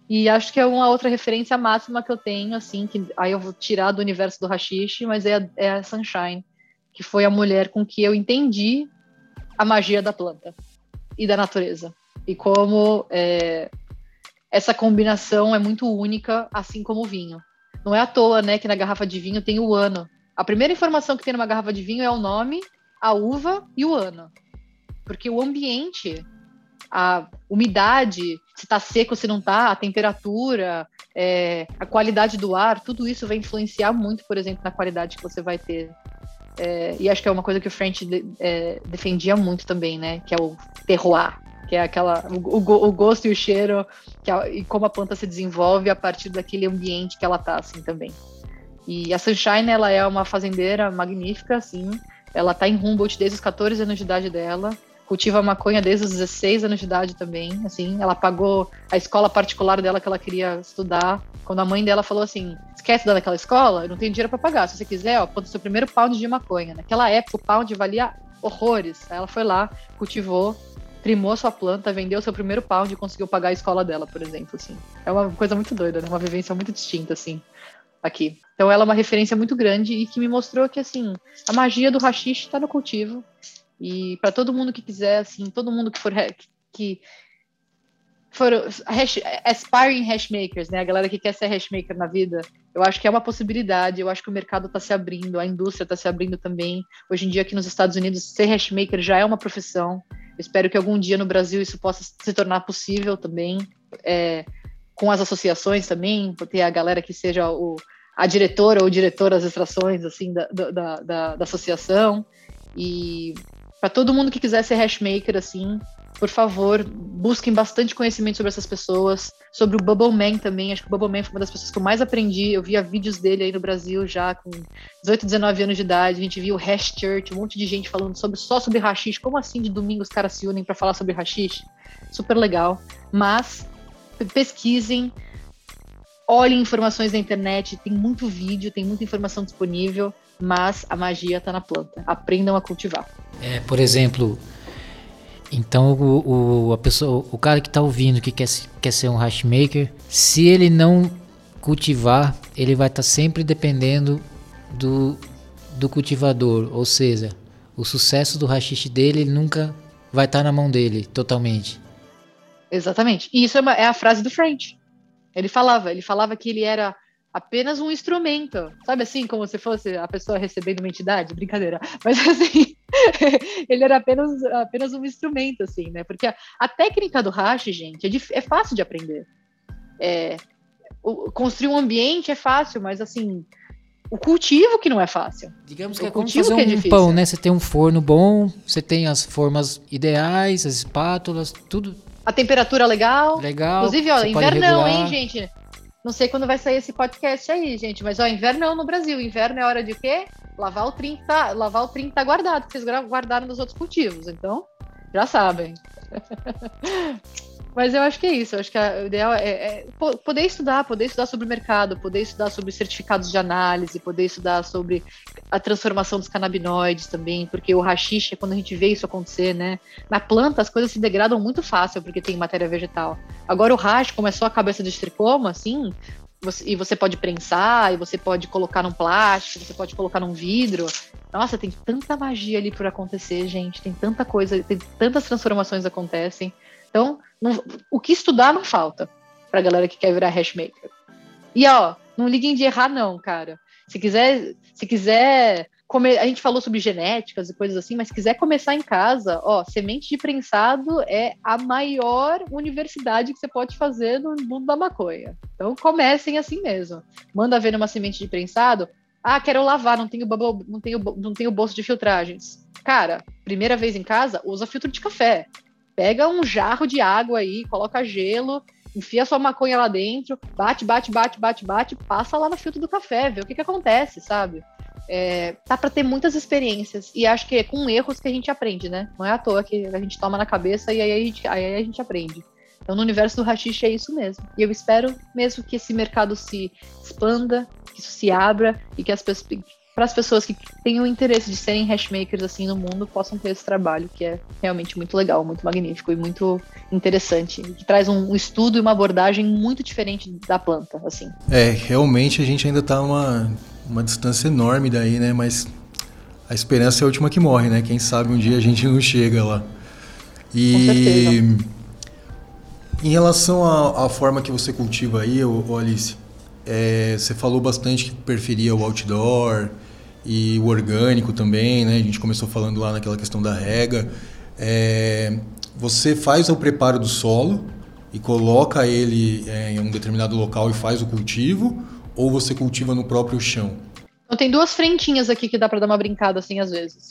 E acho que é uma outra referência máxima que eu tenho, assim, que aí eu vou tirar do universo do hashish, mas é, é a Sunshine, que foi a mulher com que eu entendi a magia da planta e da natureza. E como é, essa combinação é muito única, assim como o vinho. Não é à toa, né, que na garrafa de vinho tem o ano. A primeira informação que tem numa garrafa de vinho é o nome, a uva e o ano. Porque o ambiente a umidade, se está seco, se não está, a temperatura, é, a qualidade do ar, tudo isso vai influenciar muito, por exemplo, na qualidade que você vai ter. É, e acho que é uma coisa que o French de, é, defendia muito também, né? Que é o terroir, que é aquela o, o, o gosto e o cheiro a, e como a planta se desenvolve a partir daquele ambiente que ela tá assim também. E a Sunshine ela é uma fazendeira magnífica, assim. Ela tá em Humboldt desde os 14 anos de idade dela cultiva maconha desde os 16 anos de idade também, assim, ela pagou a escola particular dela que ela queria estudar, quando a mãe dela falou assim, esquece daquela escola, eu não tenho dinheiro para pagar, se você quiser, ó, põe o seu primeiro pound de maconha, naquela época o pound valia horrores, aí ela foi lá, cultivou, primou sua planta, vendeu seu primeiro pound e conseguiu pagar a escola dela, por exemplo, assim. É uma coisa muito doida, né? Uma vivência muito distinta, assim, aqui. Então ela é uma referência muito grande e que me mostrou que, assim, a magia do hashish está no cultivo, e para todo mundo que quiser, assim, todo mundo que for que for hash, aspiring hashmakers, né? A galera que quer ser hashmaker na vida, eu acho que é uma possibilidade. Eu acho que o mercado está se abrindo, a indústria está se abrindo também. Hoje em dia, aqui nos Estados Unidos, ser hashmaker já é uma profissão. Eu espero que algum dia no Brasil isso possa se tornar possível também, é, com as associações também, ter a galera que seja o, a diretora ou diretor das extrações assim da, da, da, da associação. E para todo mundo que quiser ser hashmaker, assim, por favor, busquem bastante conhecimento sobre essas pessoas, sobre o Bubble Man também. Acho que o Bubble Man foi uma das pessoas que eu mais aprendi. Eu via vídeos dele aí no Brasil já com 18, 19 anos de idade. A gente viu o Hash Church, um monte de gente falando sobre, só sobre hashish. Como assim de domingo os caras se unem para falar sobre hashish? Super legal. Mas pesquisem, olhem informações na internet, tem muito vídeo, tem muita informação disponível mas a magia está na planta. Aprendam a cultivar. É, por exemplo, então o, o, a pessoa, o cara que está ouvindo que quer, quer ser um hashmaker, se ele não cultivar, ele vai estar tá sempre dependendo do, do cultivador, ou seja, o sucesso do hashish dele nunca vai estar tá na mão dele totalmente. Exatamente. E isso é, uma, é a frase do French. Ele falava, ele falava que ele era apenas um instrumento. Sabe assim, como se fosse a pessoa recebendo uma entidade? Brincadeira. Mas assim, ele era apenas, apenas um instrumento, assim, né? Porque a, a técnica do hash, gente, é, é fácil de aprender. É, o, construir um ambiente é fácil, mas assim, o cultivo que não é fácil. Digamos que o é como fazer é um é pão, né? Você tem um forno bom, você tem as formas ideais, as espátulas, tudo. A temperatura legal. Legal. Inclusive, ó, invernão, hein, gente? Não sei quando vai sair esse podcast aí, gente, mas ó, inverno não no Brasil. Inverno é hora de quê? Lavar o 30, lavar o 30 tá guardado, que vocês guardaram dos outros cultivos. Então, já sabem. Mas eu acho que é isso. Eu acho que o ideal é, é, poder estudar, poder estudar sobre o mercado, poder estudar sobre certificados de análise, poder estudar sobre a transformação dos canabinoides também, porque o rachixe, quando a gente vê isso acontecer, né? Na planta as coisas se degradam muito fácil porque tem matéria vegetal. Agora o hash, como é só a cabeça de estricoma, assim, você, e você pode prensar, e você pode colocar num plástico, você pode colocar num vidro. Nossa, tem tanta magia ali por acontecer, gente. Tem tanta coisa, tem tantas transformações acontecem. Então, não, o que estudar não falta pra galera que quer virar hashmaker. E ó, não liguem de errar não, cara. Se quiser, se quiser comer, a gente falou sobre genéticas e coisas assim, mas se quiser começar em casa, ó, semente de prensado é a maior universidade que você pode fazer no mundo da maconha. Então comecem assim mesmo. Manda ver numa semente de prensado. Ah, quero lavar, não tenho bubble, não tenho, não tenho bolso de filtragens. Cara, primeira vez em casa, usa filtro de café. Pega um jarro de água aí, coloca gelo, enfia sua maconha lá dentro, bate, bate, bate, bate, bate, passa lá no filtro do café, vê o que, que acontece, sabe? É, tá para ter muitas experiências e acho que é com erros que a gente aprende, né? Não é à toa que a gente toma na cabeça e aí a gente, aí a gente aprende. Então, no universo do rachixe é isso mesmo. E eu espero mesmo que esse mercado se expanda, que isso se abra e que as pessoas para as pessoas que tenham interesse de serem hashmakers assim no mundo possam ter esse trabalho que é realmente muito legal, muito magnífico e muito interessante, que traz um, estudo e uma abordagem muito diferente da planta, assim. É, realmente a gente ainda está uma uma distância enorme daí, né? Mas a esperança é a última que morre, né? Quem sabe um dia a gente não chega lá. E em relação à, à, forma que você cultiva aí, ô, Alice, é, você falou bastante que preferia o outdoor e o orgânico também, né? A gente começou falando lá naquela questão da rega. É, você faz o preparo do solo e coloca ele é, em um determinado local e faz o cultivo, ou você cultiva no próprio chão? Então tem duas frentinhas aqui que dá para dar uma brincada assim às vezes.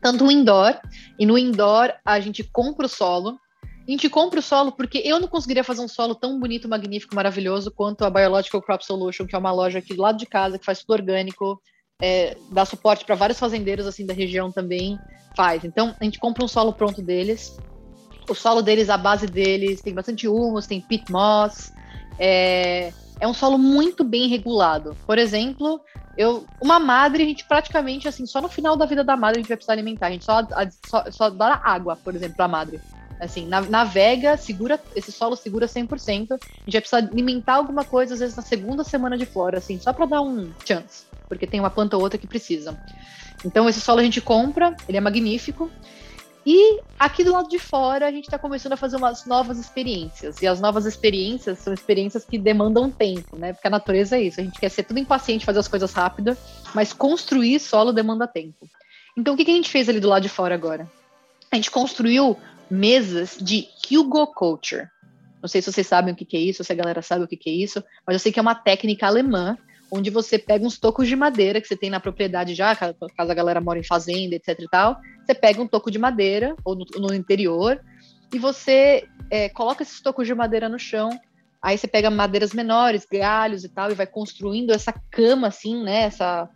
Tanto o indoor, e no indoor a gente compra o solo. A gente compra o solo porque eu não conseguiria fazer um solo tão bonito, magnífico, maravilhoso quanto a Biological Crop Solution, que é uma loja aqui do lado de casa que faz tudo orgânico, é, dá suporte para vários fazendeiros assim da região também faz. Então a gente compra um solo pronto deles. O solo deles, a base deles, tem bastante humus, tem pit moss, é, é um solo muito bem regulado. Por exemplo, eu, uma madre, a gente praticamente, assim, só no final da vida da madre a gente vai precisar alimentar. A gente só, a, só, só dá água, por exemplo, pra madre. Assim, na, navega, segura, esse solo segura 100%. A gente vai precisar alimentar alguma coisa, às vezes, na segunda semana de flora, assim, só para dar um chance. Porque tem uma planta ou outra que precisa. Então, esse solo a gente compra, ele é magnífico. E aqui do lado de fora, a gente está começando a fazer umas novas experiências. E as novas experiências são experiências que demandam tempo, né? Porque a natureza é isso. A gente quer ser tudo impaciente, fazer as coisas rápido, mas construir solo demanda tempo. Então, o que, que a gente fez ali do lado de fora agora? A gente construiu mesas de Hugo Culture. Não sei se vocês sabem o que, que é isso, se a galera sabe o que, que é isso, mas eu sei que é uma técnica alemã onde você pega uns tocos de madeira que você tem na propriedade já, caso a galera mora em fazenda, etc e tal, você pega um toco de madeira, ou no, no interior, e você é, coloca esses tocos de madeira no chão, aí você pega madeiras menores, galhos e tal, e vai construindo essa cama, assim, né, essa...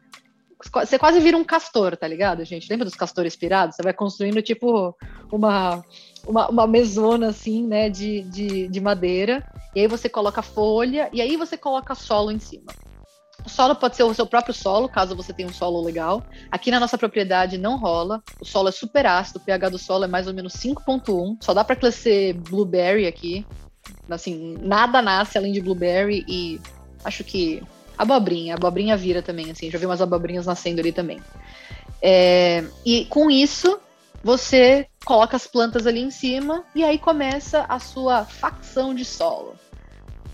Você quase vira um castor, tá ligado, gente? Lembra dos castores pirados? Você vai construindo, tipo, uma, uma, uma mesona, assim, né, de, de, de madeira, e aí você coloca folha, e aí você coloca solo em cima. O solo pode ser o seu próprio solo, caso você tenha um solo legal. Aqui na nossa propriedade não rola. O solo é super ácido, o pH do solo é mais ou menos 5.1. Só dá para crescer blueberry aqui. Assim, nada nasce além de blueberry e acho que abobrinha, abobrinha vira também, assim, já vi umas abobrinhas nascendo ali também. É, e com isso, você coloca as plantas ali em cima e aí começa a sua facção de solo.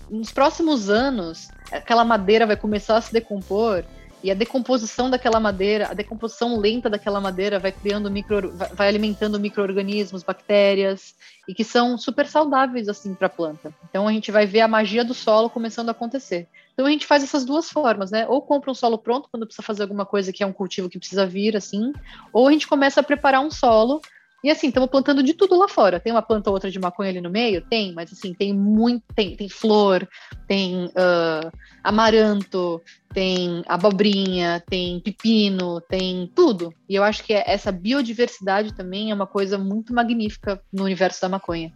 Nos próximos anos, aquela madeira vai começar a se decompor e a decomposição daquela madeira, a decomposição lenta daquela madeira vai criando micro, vai alimentando micro-organismos, bactérias, e que são super saudáveis assim para a planta. Então a gente vai ver a magia do solo começando a acontecer. Então a gente faz essas duas formas, né? Ou compra um solo pronto quando precisa fazer alguma coisa que é um cultivo que precisa vir assim, ou a gente começa a preparar um solo e assim, estamos plantando de tudo lá fora. Tem uma planta ou outra de maconha ali no meio? Tem, mas assim, tem muito. Tem, tem flor, tem uh, amaranto, tem abobrinha, tem pepino, tem tudo. E eu acho que essa biodiversidade também é uma coisa muito magnífica no universo da maconha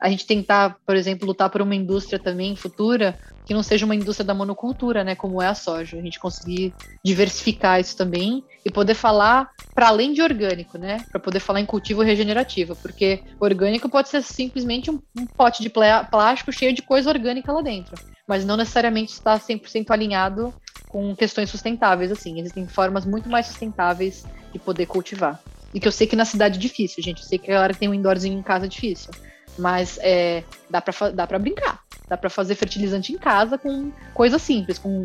a gente tentar, por exemplo, lutar por uma indústria também futura que não seja uma indústria da monocultura, né, como é a soja. A gente conseguir diversificar isso também e poder falar para além de orgânico, né, para poder falar em cultivo regenerativo, porque orgânico pode ser simplesmente um, um pote de plástico cheio de coisa orgânica lá dentro, mas não necessariamente está 100% alinhado com questões sustentáveis assim. Existem formas muito mais sustentáveis de poder cultivar. E que eu sei que na cidade é difícil, gente. Eu sei que a galera tem um indoorzinho em casa é difícil. Mas é, dá para dá pra brincar. Dá para fazer fertilizante em casa com coisas simples, com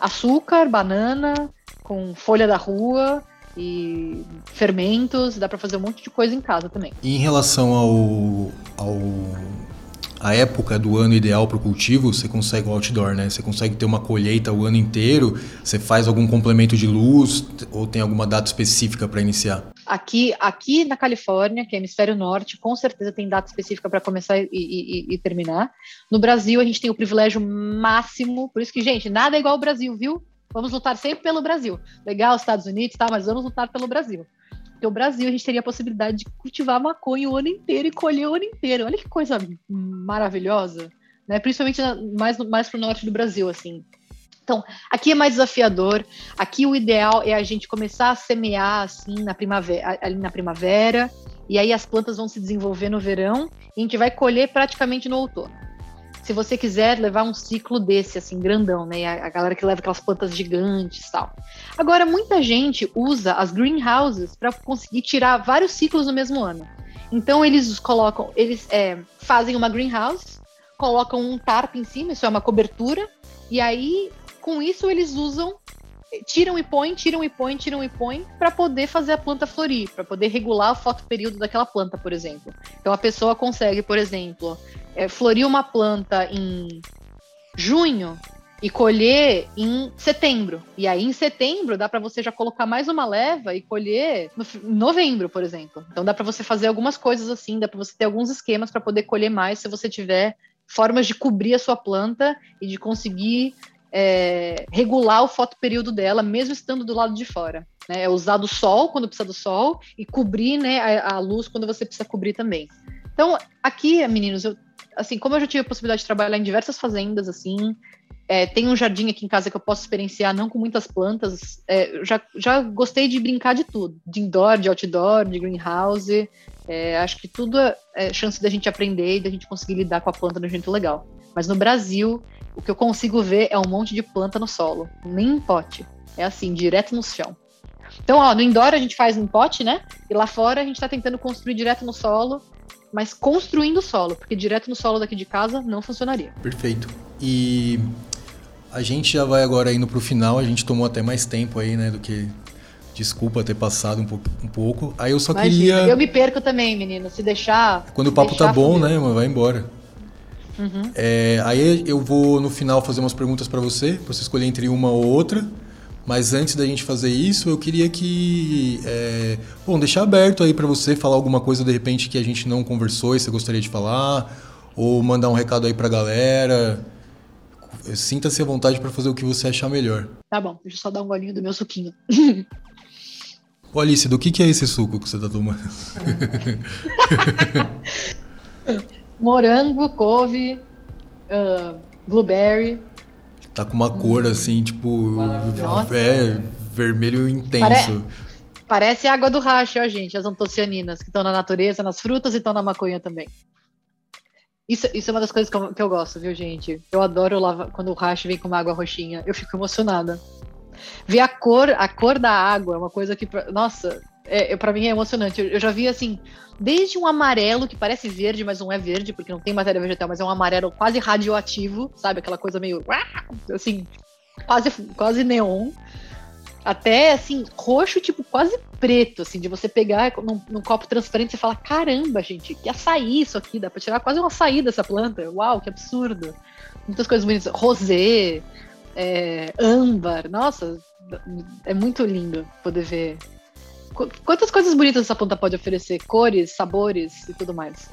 açúcar, banana, com folha da rua e fermentos. Dá para fazer um monte de coisa em casa também. E em relação ao, ao a época do ano ideal para o cultivo, você consegue o outdoor, né? Você consegue ter uma colheita o ano inteiro. Você faz algum complemento de luz ou tem alguma data específica para iniciar? Aqui, aqui na Califórnia, que é hemisfério norte, com certeza tem data específica para começar e, e, e, terminar. No Brasil, a gente tem o privilégio máximo, por isso que, gente, nada é igual ao Brasil, viu? Vamos lutar sempre pelo Brasil. Legal, Estados Unidos, tá? Mas vamos lutar pelo Brasil. Porque o Brasil, a gente teria a possibilidade de cultivar maconha o ano inteiro e colher o ano inteiro. Olha que coisa maravilhosa, né? Principalmente mais, mais pro norte do Brasil, assim. Então, aqui é mais desafiador. Aqui o ideal é a gente começar a semear assim na primavera, ali na primavera, e aí as plantas vão se desenvolver no verão e a gente vai colher praticamente no outono. Se você quiser levar um ciclo desse, assim, grandão, né? A, galera que leva aquelas plantas gigantes tal. Agora, muita gente usa as greenhouses para conseguir tirar vários ciclos no mesmo ano. Então, eles colocam, eles é, fazem uma greenhouse, colocam um tarp em cima, isso é uma cobertura, e aí, com isso, eles usam tiram e põem, tiram e põem, tiram e põem para poder fazer a planta florir, para poder regular o fotoperíodo daquela planta, por exemplo. Então a pessoa consegue, por exemplo, é, florir uma planta em junho e colher em setembro. E aí em setembro dá para você já colocar mais uma leva e colher no em novembro, por exemplo. Então dá para você fazer algumas coisas assim, dá para você ter alguns esquemas para poder colher mais se você tiver formas de cobrir a sua planta e de conseguir é, regular o fotoperíodo dela, mesmo estando do lado de fora. Né? É usar do sol quando precisa do sol e cobrir né, a, a, luz quando você precisa cobrir também. Então, aqui, meninos, eu, assim, como eu já tive a possibilidade de trabalhar em diversas fazendas, assim, é, tem um jardim aqui em casa que eu posso experienciar, não com muitas plantas. É, já, já gostei de brincar de tudo, de indoor, de outdoor, de greenhouse. É, acho que tudo é, é chance da gente aprender e da gente conseguir lidar com a planta de um jeito legal. Mas no Brasil, o que eu consigo ver é um monte de planta no solo, nem em pote. É assim, direto no chão. Então, ó, no indoor a gente faz em pote, né? E lá fora a gente está tentando construir direto no solo, mas construindo o solo, porque direto no solo daqui de casa não funcionaria. Perfeito. E a gente já vai agora indo para o final, a gente tomou até mais tempo aí, né, do que Desculpa ter passado um pouco. Um pouco. Aí eu só Imagina, queria. Eu me perco também, menino. Se deixar. Quando o papo tá bom, né, mano? Vai embora. Uhum. É, aí eu vou no final fazer umas perguntas para você, pra você escolher entre uma ou outra. Mas antes da gente fazer isso, eu queria que. É, bom, deixar aberto aí para você falar alguma coisa de repente que a gente não conversou e você gostaria de falar. Ou mandar um recado aí pra galera. Sinta-se à vontade para fazer o que você achar melhor. Tá bom, deixa eu só dar um golinho do meu suquinho. Ô Alice, do que, que é esse suco que você tá tomando? morango, couve, uh, blueberry. Tá com uma cor assim, tipo. Nossa. É vermelho intenso. Pare... Parece água do racho, ó, gente, as antocianinas que estão na natureza, nas frutas e estão na maconha também. Isso, isso é uma das coisas que eu, que eu gosto, viu, gente? Eu adoro lava, quando o racho vem com uma água roxinha. Eu fico emocionada. Ver a cor, a cor da água é uma coisa que, nossa, é, para mim é emocionante. Eu, eu, já vi assim, desde um amarelo que parece verde, mas não é verde, porque não tem matéria vegetal, mas é um amarelo quase radioativo, sabe? Aquela coisa meio assim, quase, quase neon. Até assim, roxo, tipo, quase preto, assim, de você pegar num, num copo transparente e falar: caramba, gente, que açaí isso aqui, dá pra tirar quase um açaí dessa planta. Uau, que absurdo. Muitas coisas bonitas. Rosé, é, âmbar, nossa, é muito lindo poder ver Quantas coisas bonitas essa planta pode oferecer? Cores, sabores e tudo mais.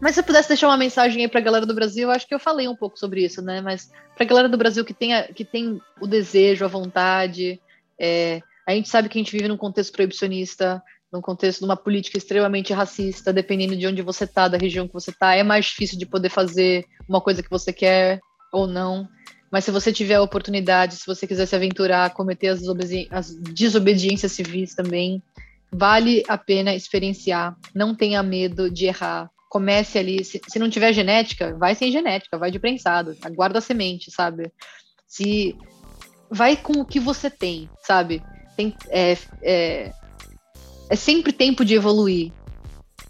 Mas se eu pudesse deixar uma mensagem aí pra galera do Brasil, acho que eu falei um pouco sobre isso, né? Mas pra galera do Brasil que tem, a, que tem o desejo, a vontade, é, a gente sabe que a gente vive num contexto proibicionista, num contexto de uma política extremamente racista, dependendo de onde você tá, da região que você tá, é mais difícil de poder fazer uma coisa que você quer ou não. Mas se você tiver a oportunidade, se você quiser se aventurar, cometer as, as desobediências civis também, vale a pena experienciar. Não tenha medo de errar. Comece ali. Se, se não tiver genética, vai sem genética, vai de prensado. Aguarda a semente, sabe? Se vai com o que você tem, sabe? Tem, é, é, é sempre tempo de evoluir.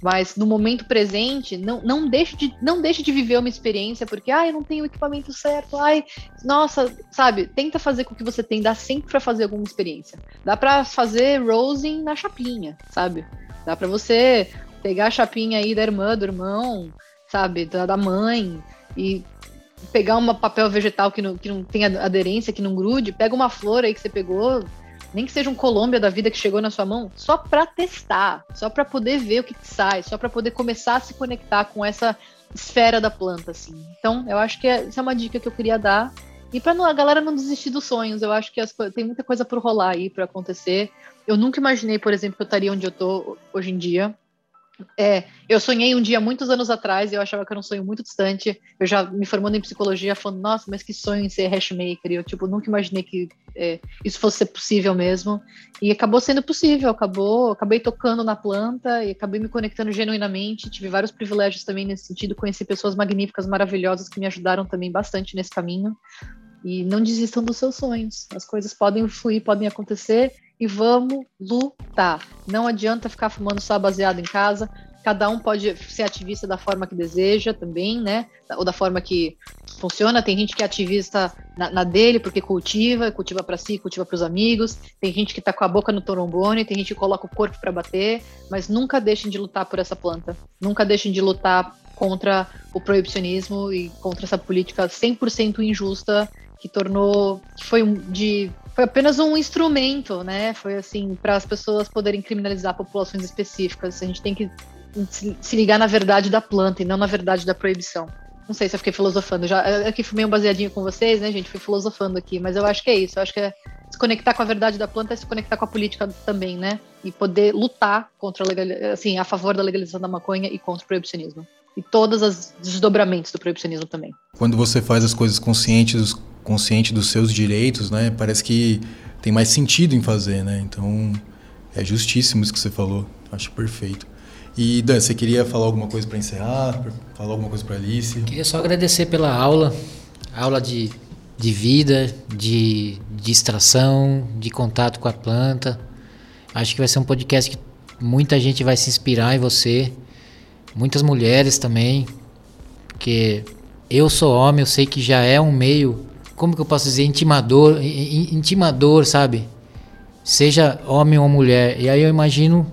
Mas no momento presente, não, não, deixe de, não deixe de viver uma experiência porque, ai, eu não tenho o equipamento certo, ai, nossa, sabe? Tenta fazer com o que você tem, dá sempre para fazer alguma experiência. Dá para fazer rosing na chapinha, sabe? Dá para você pegar a chapinha aí da irmã, do irmão, sabe? Da, da mãe, e pegar um papel vegetal que não, que não tem aderência, que não grude, pega uma flor aí que você pegou, nem que seja um Colômbia da vida que chegou na sua mão, só para testar, só para poder ver o que, que sai, só para poder começar a se conectar com essa esfera da planta, assim. Então, eu acho que é, essa é uma dica que eu queria dar. E para a galera não desistir dos sonhos, eu acho que as, tem muita coisa por rolar aí, para acontecer. Eu nunca imaginei, por exemplo, que eu estaria onde eu tô hoje em dia. É, eu sonhei um dia muitos anos atrás, eu achava que era um sonho muito distante. Eu já me formando em psicologia, falando, nossa, mas que sonho em ser hashmaker. E eu, tipo, nunca imaginei que é, isso fosse ser possível mesmo. E acabou sendo possível, acabou, acabei tocando na planta e acabei me conectando genuinamente. Tive vários privilégios também nesse sentido, conheci pessoas magníficas, maravilhosas que me ajudaram também bastante nesse caminho. E não desistam dos seus sonhos. As coisas podem fluir, podem acontecer e vamos lutar. Não adianta ficar fumando só baseado em casa. Cada um pode ser ativista da forma que deseja também, né? Ou da forma que funciona. Tem gente que é ativista na, na dele porque cultiva, cultiva para si, cultiva para os amigos. Tem gente que está com a boca no trombone, tem gente que coloca o corpo para bater. Mas nunca deixem de lutar por essa planta. Nunca deixem de lutar contra o proibicionismo e contra essa política 100% injusta que tornou que foi de foi apenas um instrumento, né? Foi assim para as pessoas poderem criminalizar populações específicas. A gente tem que se ligar na verdade da planta e não na verdade da proibição. Não sei se eu fiquei filosofando. Já aqui fui meio baseadinho com vocês, né, gente? Fui filosofando aqui, mas eu acho que é isso. Eu acho que é se conectar com a verdade da planta é se conectar com a política também, né? E poder lutar contra a legal, assim, a favor da legalização da maconha e contra o proibicionismo. E todos os desdobramentos do proibicionismo também. Quando você faz as coisas conscientes, consciente dos seus direitos, né? Parece que tem mais sentido em fazer, né? Então é justíssimo isso que você falou. Acho perfeito. E Dan, você queria falar alguma coisa para encerrar? Falar alguma coisa para Alice? Queria só agradecer pela aula, aula de, de vida, de distração, de contato com a planta. Acho que vai ser um podcast que muita gente vai se inspirar em você, muitas mulheres também, porque eu sou homem, eu sei que já é um meio como que eu posso dizer, intimador, intimador, sabe? Seja homem ou mulher. E aí eu imagino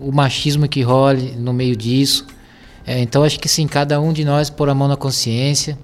o machismo que role no meio disso. É, então acho que sim, cada um de nós pôr a mão na consciência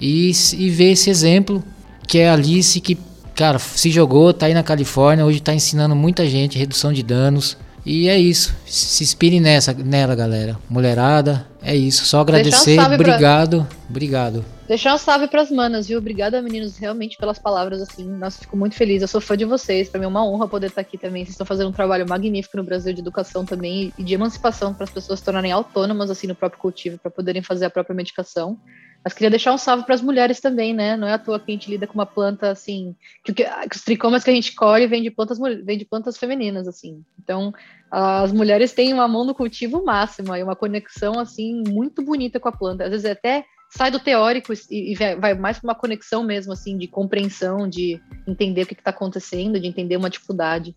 e, e ver esse exemplo que é a Alice que, cara, se jogou, tá aí na Califórnia, hoje tá ensinando muita gente redução de danos. E é isso. Se inspire nessa, nela, galera. Mulherada, é isso. Só agradecer. Um obrigado. Pra... Obrigado. Deixar um salve pras manas, viu? Obrigada, meninos, realmente pelas palavras, assim. Nossa, fico muito feliz. Eu sou fã de vocês. Pra mim é uma honra poder estar aqui também. Vocês estão fazendo um trabalho magnífico no Brasil de educação também e de emancipação para as pessoas se tornarem autônomas, assim, no próprio cultivo, para poderem fazer a própria medicação. Mas queria deixar um salve para as mulheres também, né? Não é à toa que a gente lida com uma planta assim, que, que, que os tricomas que a gente colhe vêm de plantas vem de plantas femininas, assim. Então, as mulheres têm uma mão no cultivo máxima e uma conexão assim muito bonita com a planta. Às vezes até sai do teórico e, vai mais para uma conexão mesmo, assim, de compreensão, de entender o que está acontecendo, de entender uma dificuldade.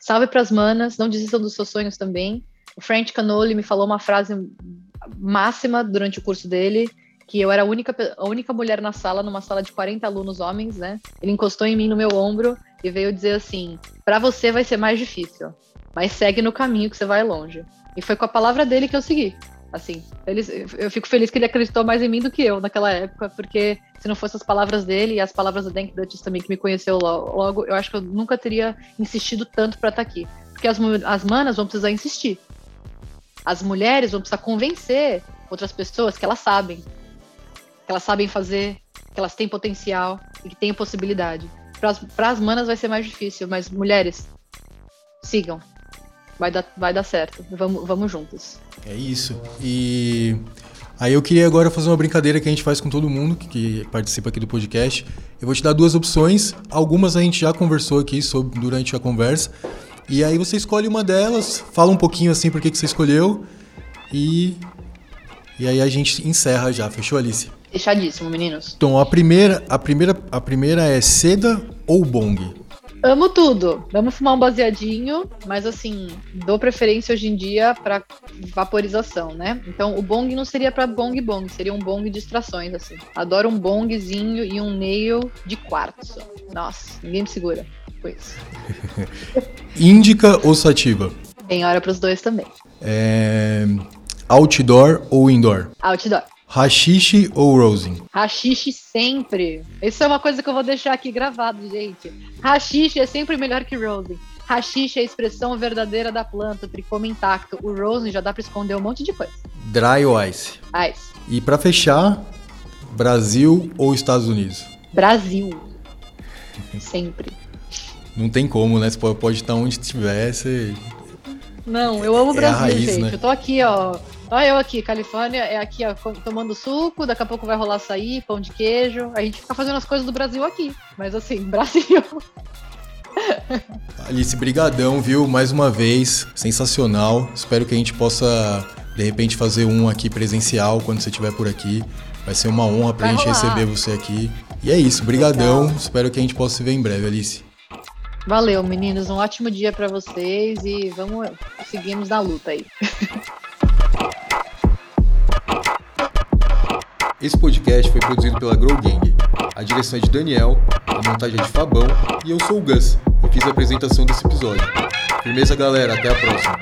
Salve para as manas, não desistam dos seus sonhos também. O French Canoli me falou uma frase máxima durante o curso dele, que eu era a única, a única mulher na sala, numa sala de 40 alunos homens, né? Ele encostou em mim no meu ombro e veio dizer assim: para você vai ser mais difícil, mas segue no caminho que você vai longe. E foi com a palavra dele que eu segui. Assim, ele, eu fico feliz que ele acreditou mais em mim do que eu naquela época, porque se não fossem as palavras dele e as palavras da Dank Dutch também, que me conheceu logo, eu acho que eu nunca teria insistido tanto para estar tá aqui. Porque as, as manas vão precisar insistir. As mulheres vão precisar convencer outras pessoas que elas sabem, que elas sabem fazer, que elas têm potencial e que têm possibilidade. Para as manas vai ser mais difícil, mas mulheres, sigam. Vai dar, vai dar certo. Vamos, vamos juntos. É isso. E aí eu queria agora fazer uma brincadeira que a gente faz com todo mundo que, que participa aqui do podcast. Eu vou te dar duas opções. Algumas a gente já conversou aqui sobre, durante a conversa. E aí você escolhe uma delas, fala um pouquinho assim por que, você escolheu. E, e aí a gente encerra já. Fechou, Alice? Fechadíssimo, meninos. Então, a primeira, a primeira, a primeira é seda ou bong? Amo tudo. Vamos fumar um baseadinho, mas assim, dou preferência hoje em dia para vaporização, né? Então, o bong não seria para bong bong, seria um bong de extrações, assim. Adoro um bongzinho e um nail de quartzo. Nossa, ninguém me segura com isso. Índica ou sativa? Tem hora para os dois também. É... Outdoor ou indoor? Outdoor. Rachixe ou Rosin? Rachixe sempre. Isso é uma coisa que eu vou deixar aqui gravado, gente. Rachixe é sempre melhor que Rosin. Rachixe é a expressão verdadeira da planta, tricoma intacto. O Rosin já dá para esconder um monte de coisa. Dry ou Ice? Ice. E para fechar, Brasil ou Estados Unidos? Brasil. sempre. Não tem como, né? Você pode estar onde estiver, você Não, eu amo o É Brasil, raiz, gente. né? Eu tô aqui, ó. Olha eu aqui, Califórnia, é aqui, ó, tomando suco, daqui a pouco vai rolar açaí, pão de queijo. A gente fica fazendo as coisas do Brasil aqui. Mas assim, Brasil. Alice, brigadão, viu? Mais uma vez, sensacional. Espero que a gente possa, de repente, fazer um aqui presencial quando você estiver por aqui. Vai ser uma honra pra Vai gente rolar. receber você aqui. E é isso, brigadão. Espero que a gente possa se ver em breve, Alice. Valeu, meninos. Um ótimo dia pra vocês e vamos seguimos na luta aí. Esse podcast foi produzido pela Grow Gang. A direção é de Daniel, a montagem é de Fabão e eu sou o Gus e fiz a apresentação desse episódio. Firmeza, galera. Até a próxima.